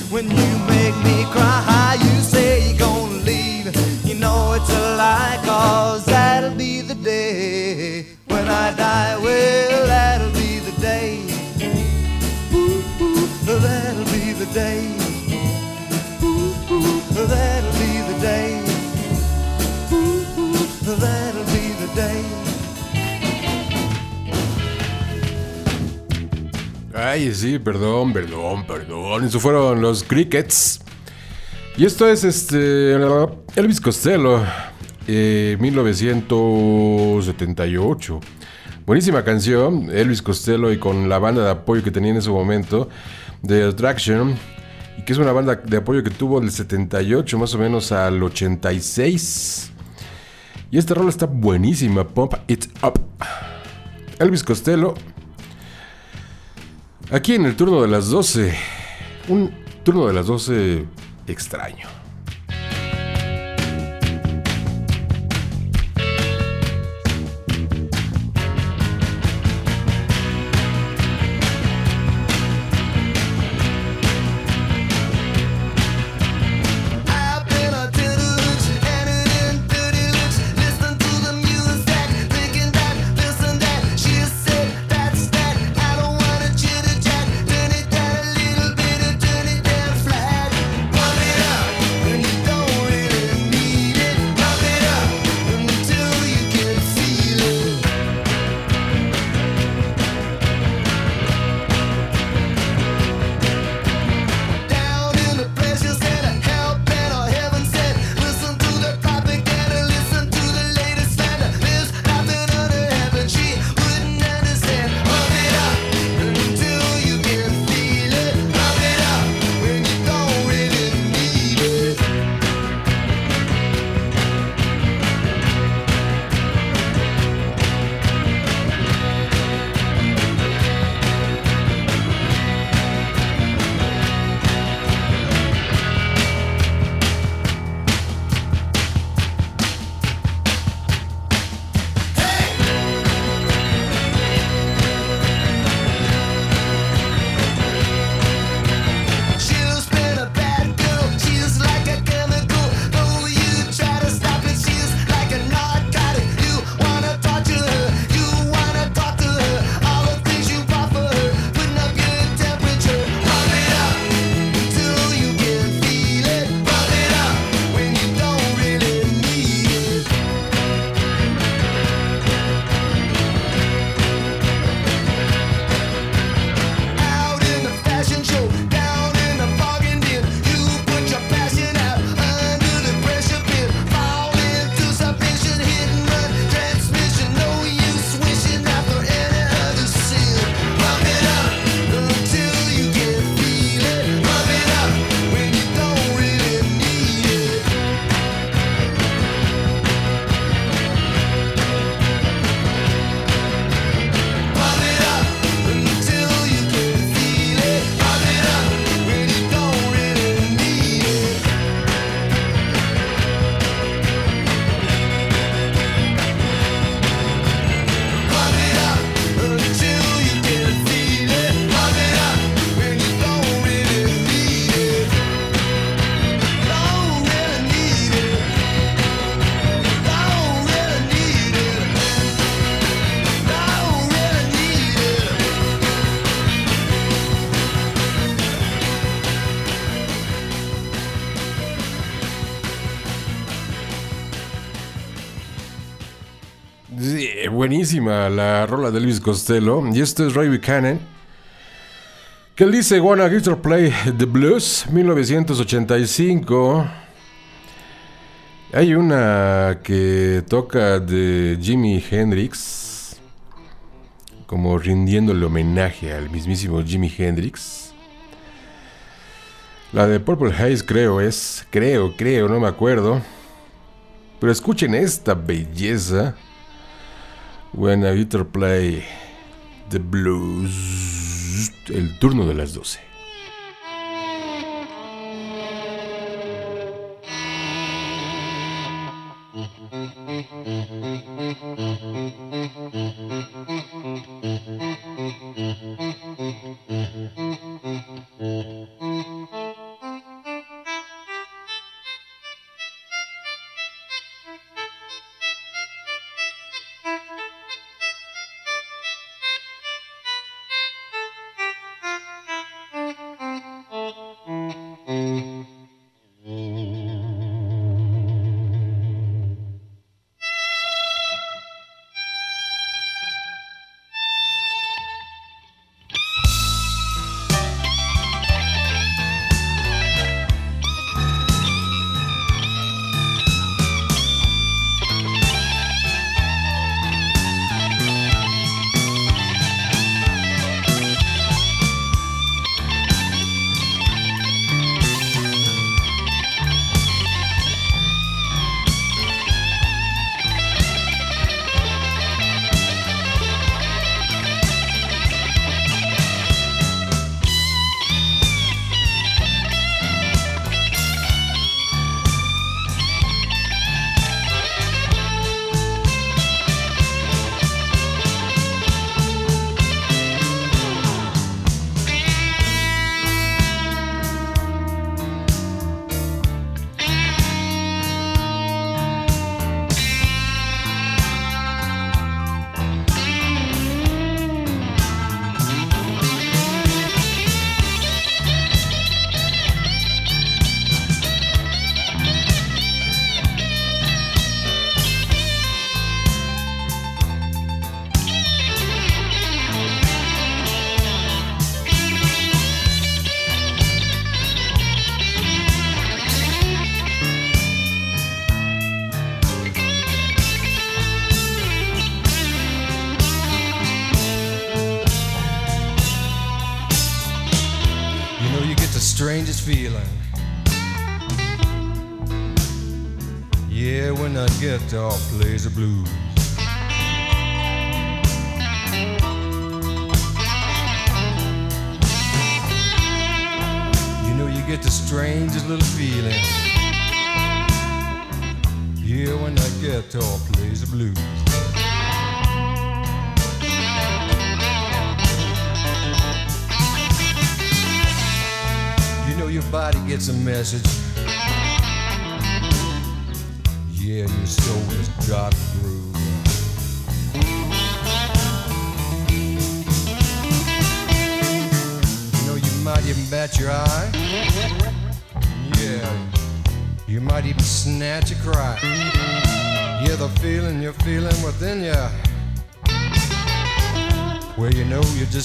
when you make me cry. You say you're gonna leave. You know it's a lie, cause that'll be the day when I die. Well, that'll be the day. Ooh, ooh, that'll be the day. Ay, sí, perdón, perdón, perdón. Eso fueron los Crickets. Y esto es este Elvis Costello, eh, 1978. Buenísima canción, Elvis Costello y con la banda de apoyo que tenía en ese momento, The Attraction, y que es una banda de apoyo que tuvo del 78 más o menos al 86. Y esta rola está buenísima, Pump It Up. Elvis Costello, aquí en el turno de las 12, un turno de las 12 extraño. la rola de Elvis Costello. Y esto es Ray Buchanan. Que él dice, Wanna Guitar Play the Blues, 1985. Hay una que toca de Jimi Hendrix, como rindiéndole homenaje al mismísimo Jimi Hendrix. La de Purple Haze creo es, creo, creo, no me acuerdo. Pero escuchen esta belleza. When I Play The Blues. El turno de las 12.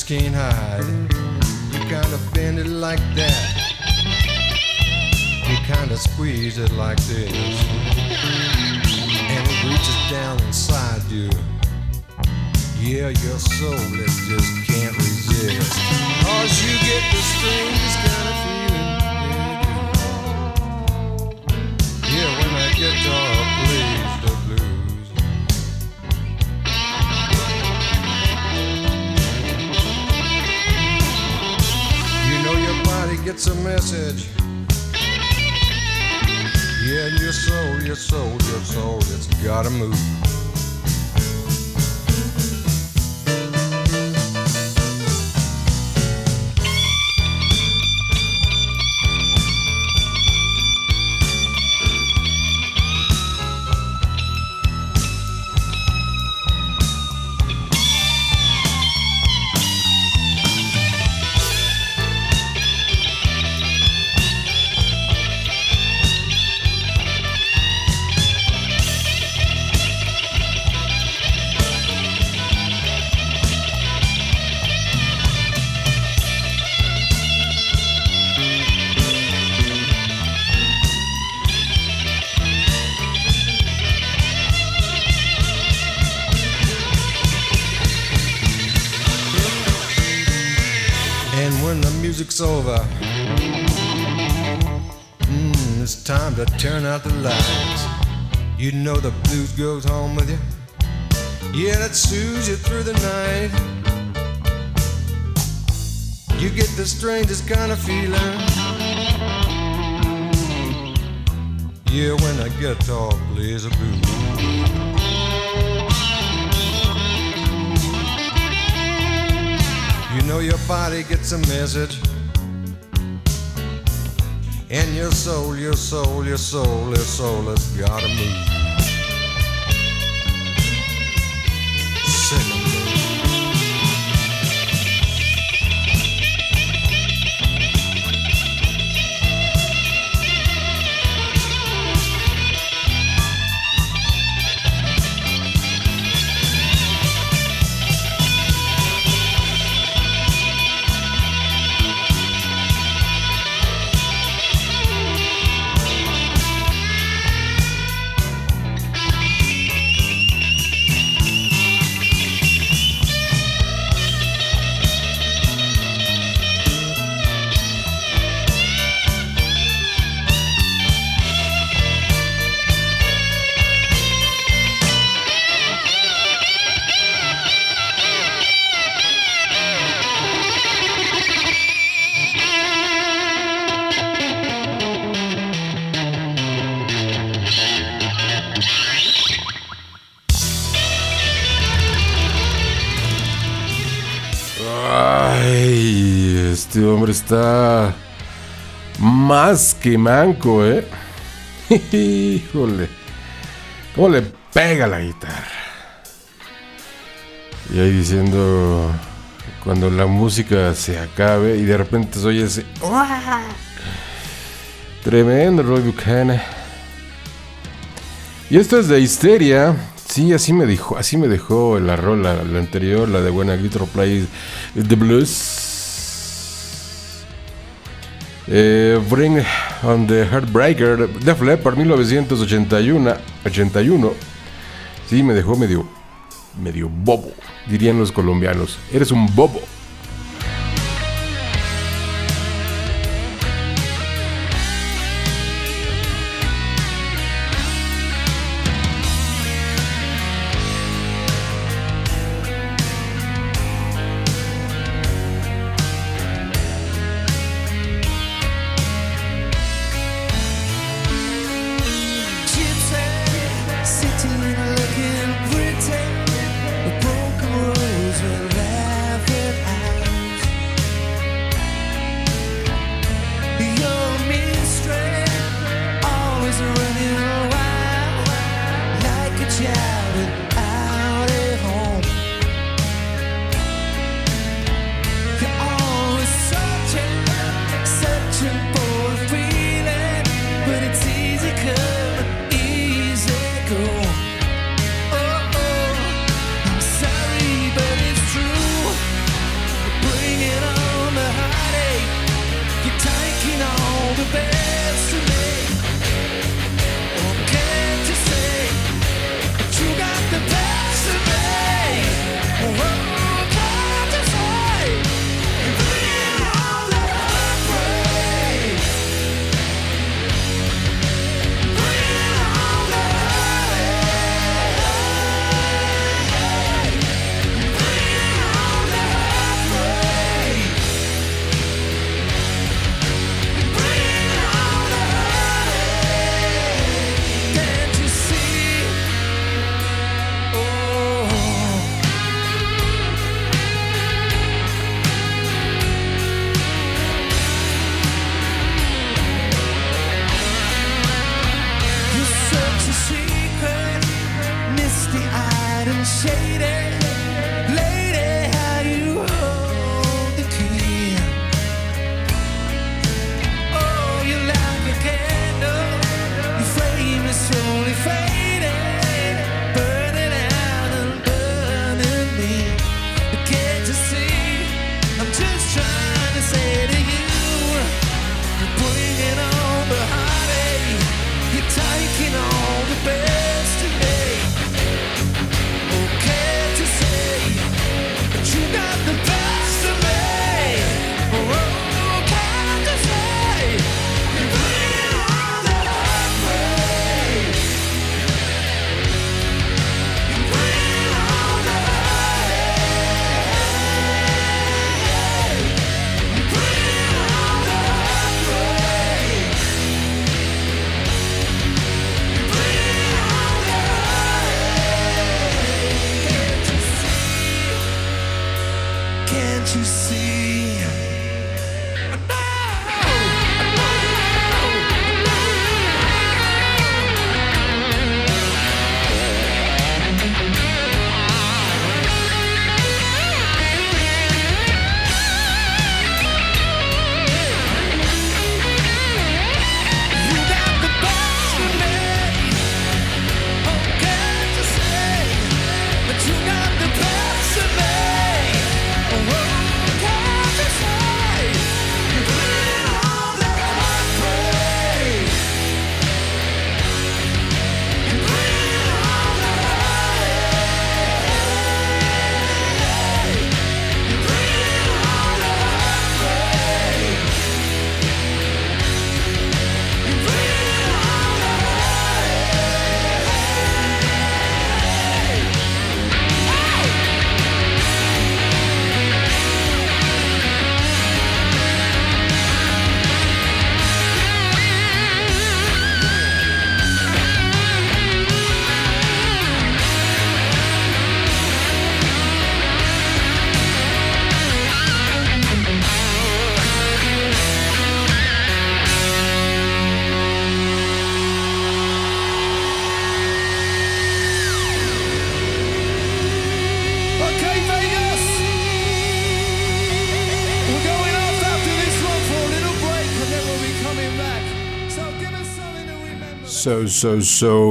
skin high. Goes home with you. Yeah, that soothes you through the night. You get the strangest kind of feeling. Yeah, when a guitar plays a blues. You know your body gets a message. And your soul, your soul, your soul, your soul has gotta move. Está más que manco, ¿eh? Híjole. ¿Cómo le pega la guitarra? Y ahí diciendo, cuando la música se acabe y de repente se oye ese... Tremendo Roy Buchanan. Y esto es de Histeria. Sí, así me dijo, así me dejó la rola, la anterior, la de Buena Guitar Play The Blues. Eh, Bring on the Heartbreaker, Def Leppard 1981. 81. Sí, me dejó medio, medio bobo, dirían los colombianos. Eres un bobo.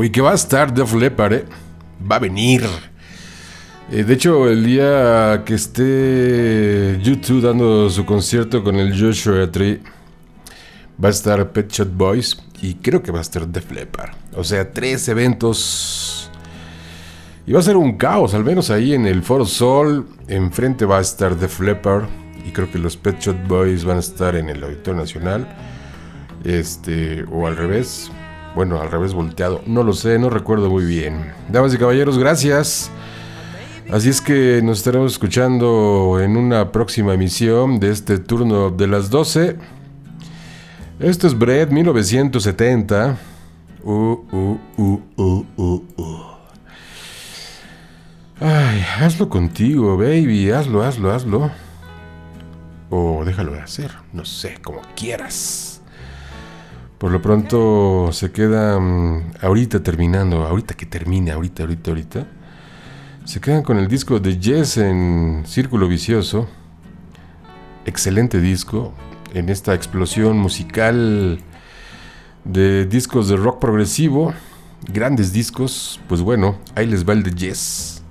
Y que va a estar Def Leppard, ¿eh? Va a venir. Eh, de hecho, el día que esté YouTube dando su concierto con el Joshua Tree, va a estar Pet Shop Boys y creo que va a estar Def Leppard. O sea, tres eventos. Y va a ser un caos, al menos ahí en el Foro Sol. Enfrente va a estar Def Leppard. Y creo que los Pet Shop Boys van a estar en el Auditorio Nacional. Este, o al revés. Bueno, al revés volteado. No lo sé, no recuerdo muy bien. Damas y caballeros, gracias. Así es que nos estaremos escuchando en una próxima emisión de este turno de las 12. Esto es Bread 1970. Uh, uh, uh, uh, uh, uh. Ay, hazlo contigo, baby. Hazlo, hazlo, hazlo. O déjalo de hacer. No sé, como quieras. Por lo pronto se queda mm, ahorita terminando. Ahorita que termine, ahorita, ahorita, ahorita. Se quedan con el disco de Yes en Círculo Vicioso. Excelente disco. En esta explosión musical de discos de rock progresivo. Grandes discos. Pues bueno, ahí les va el de Yes.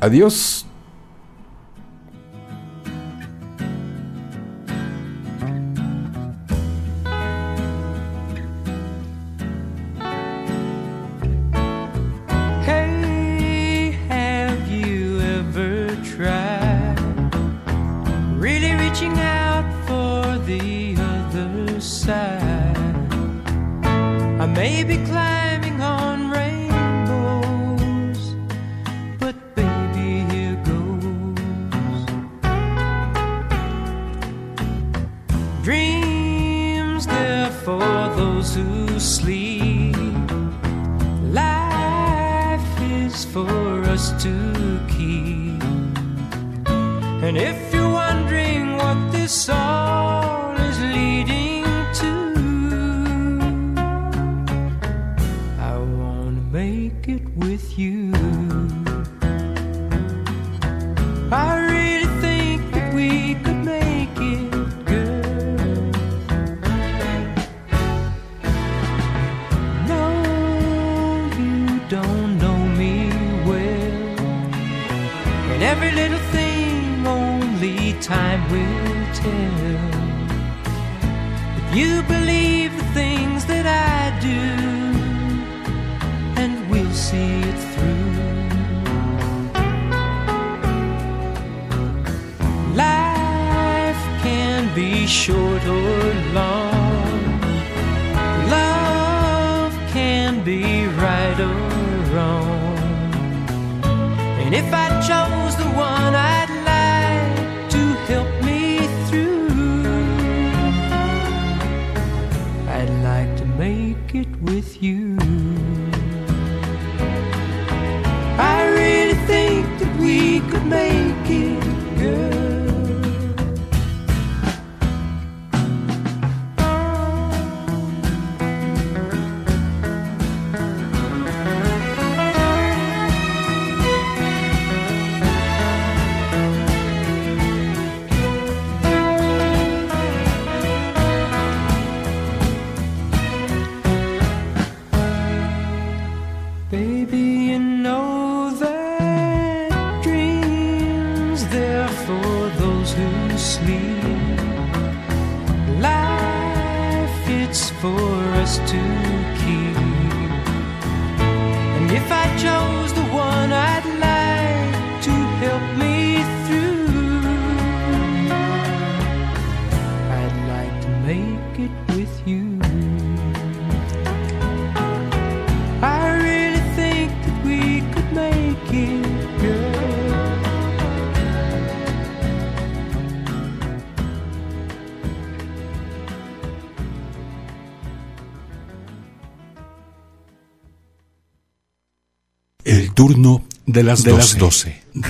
Adiós. De las De las 12. Ra-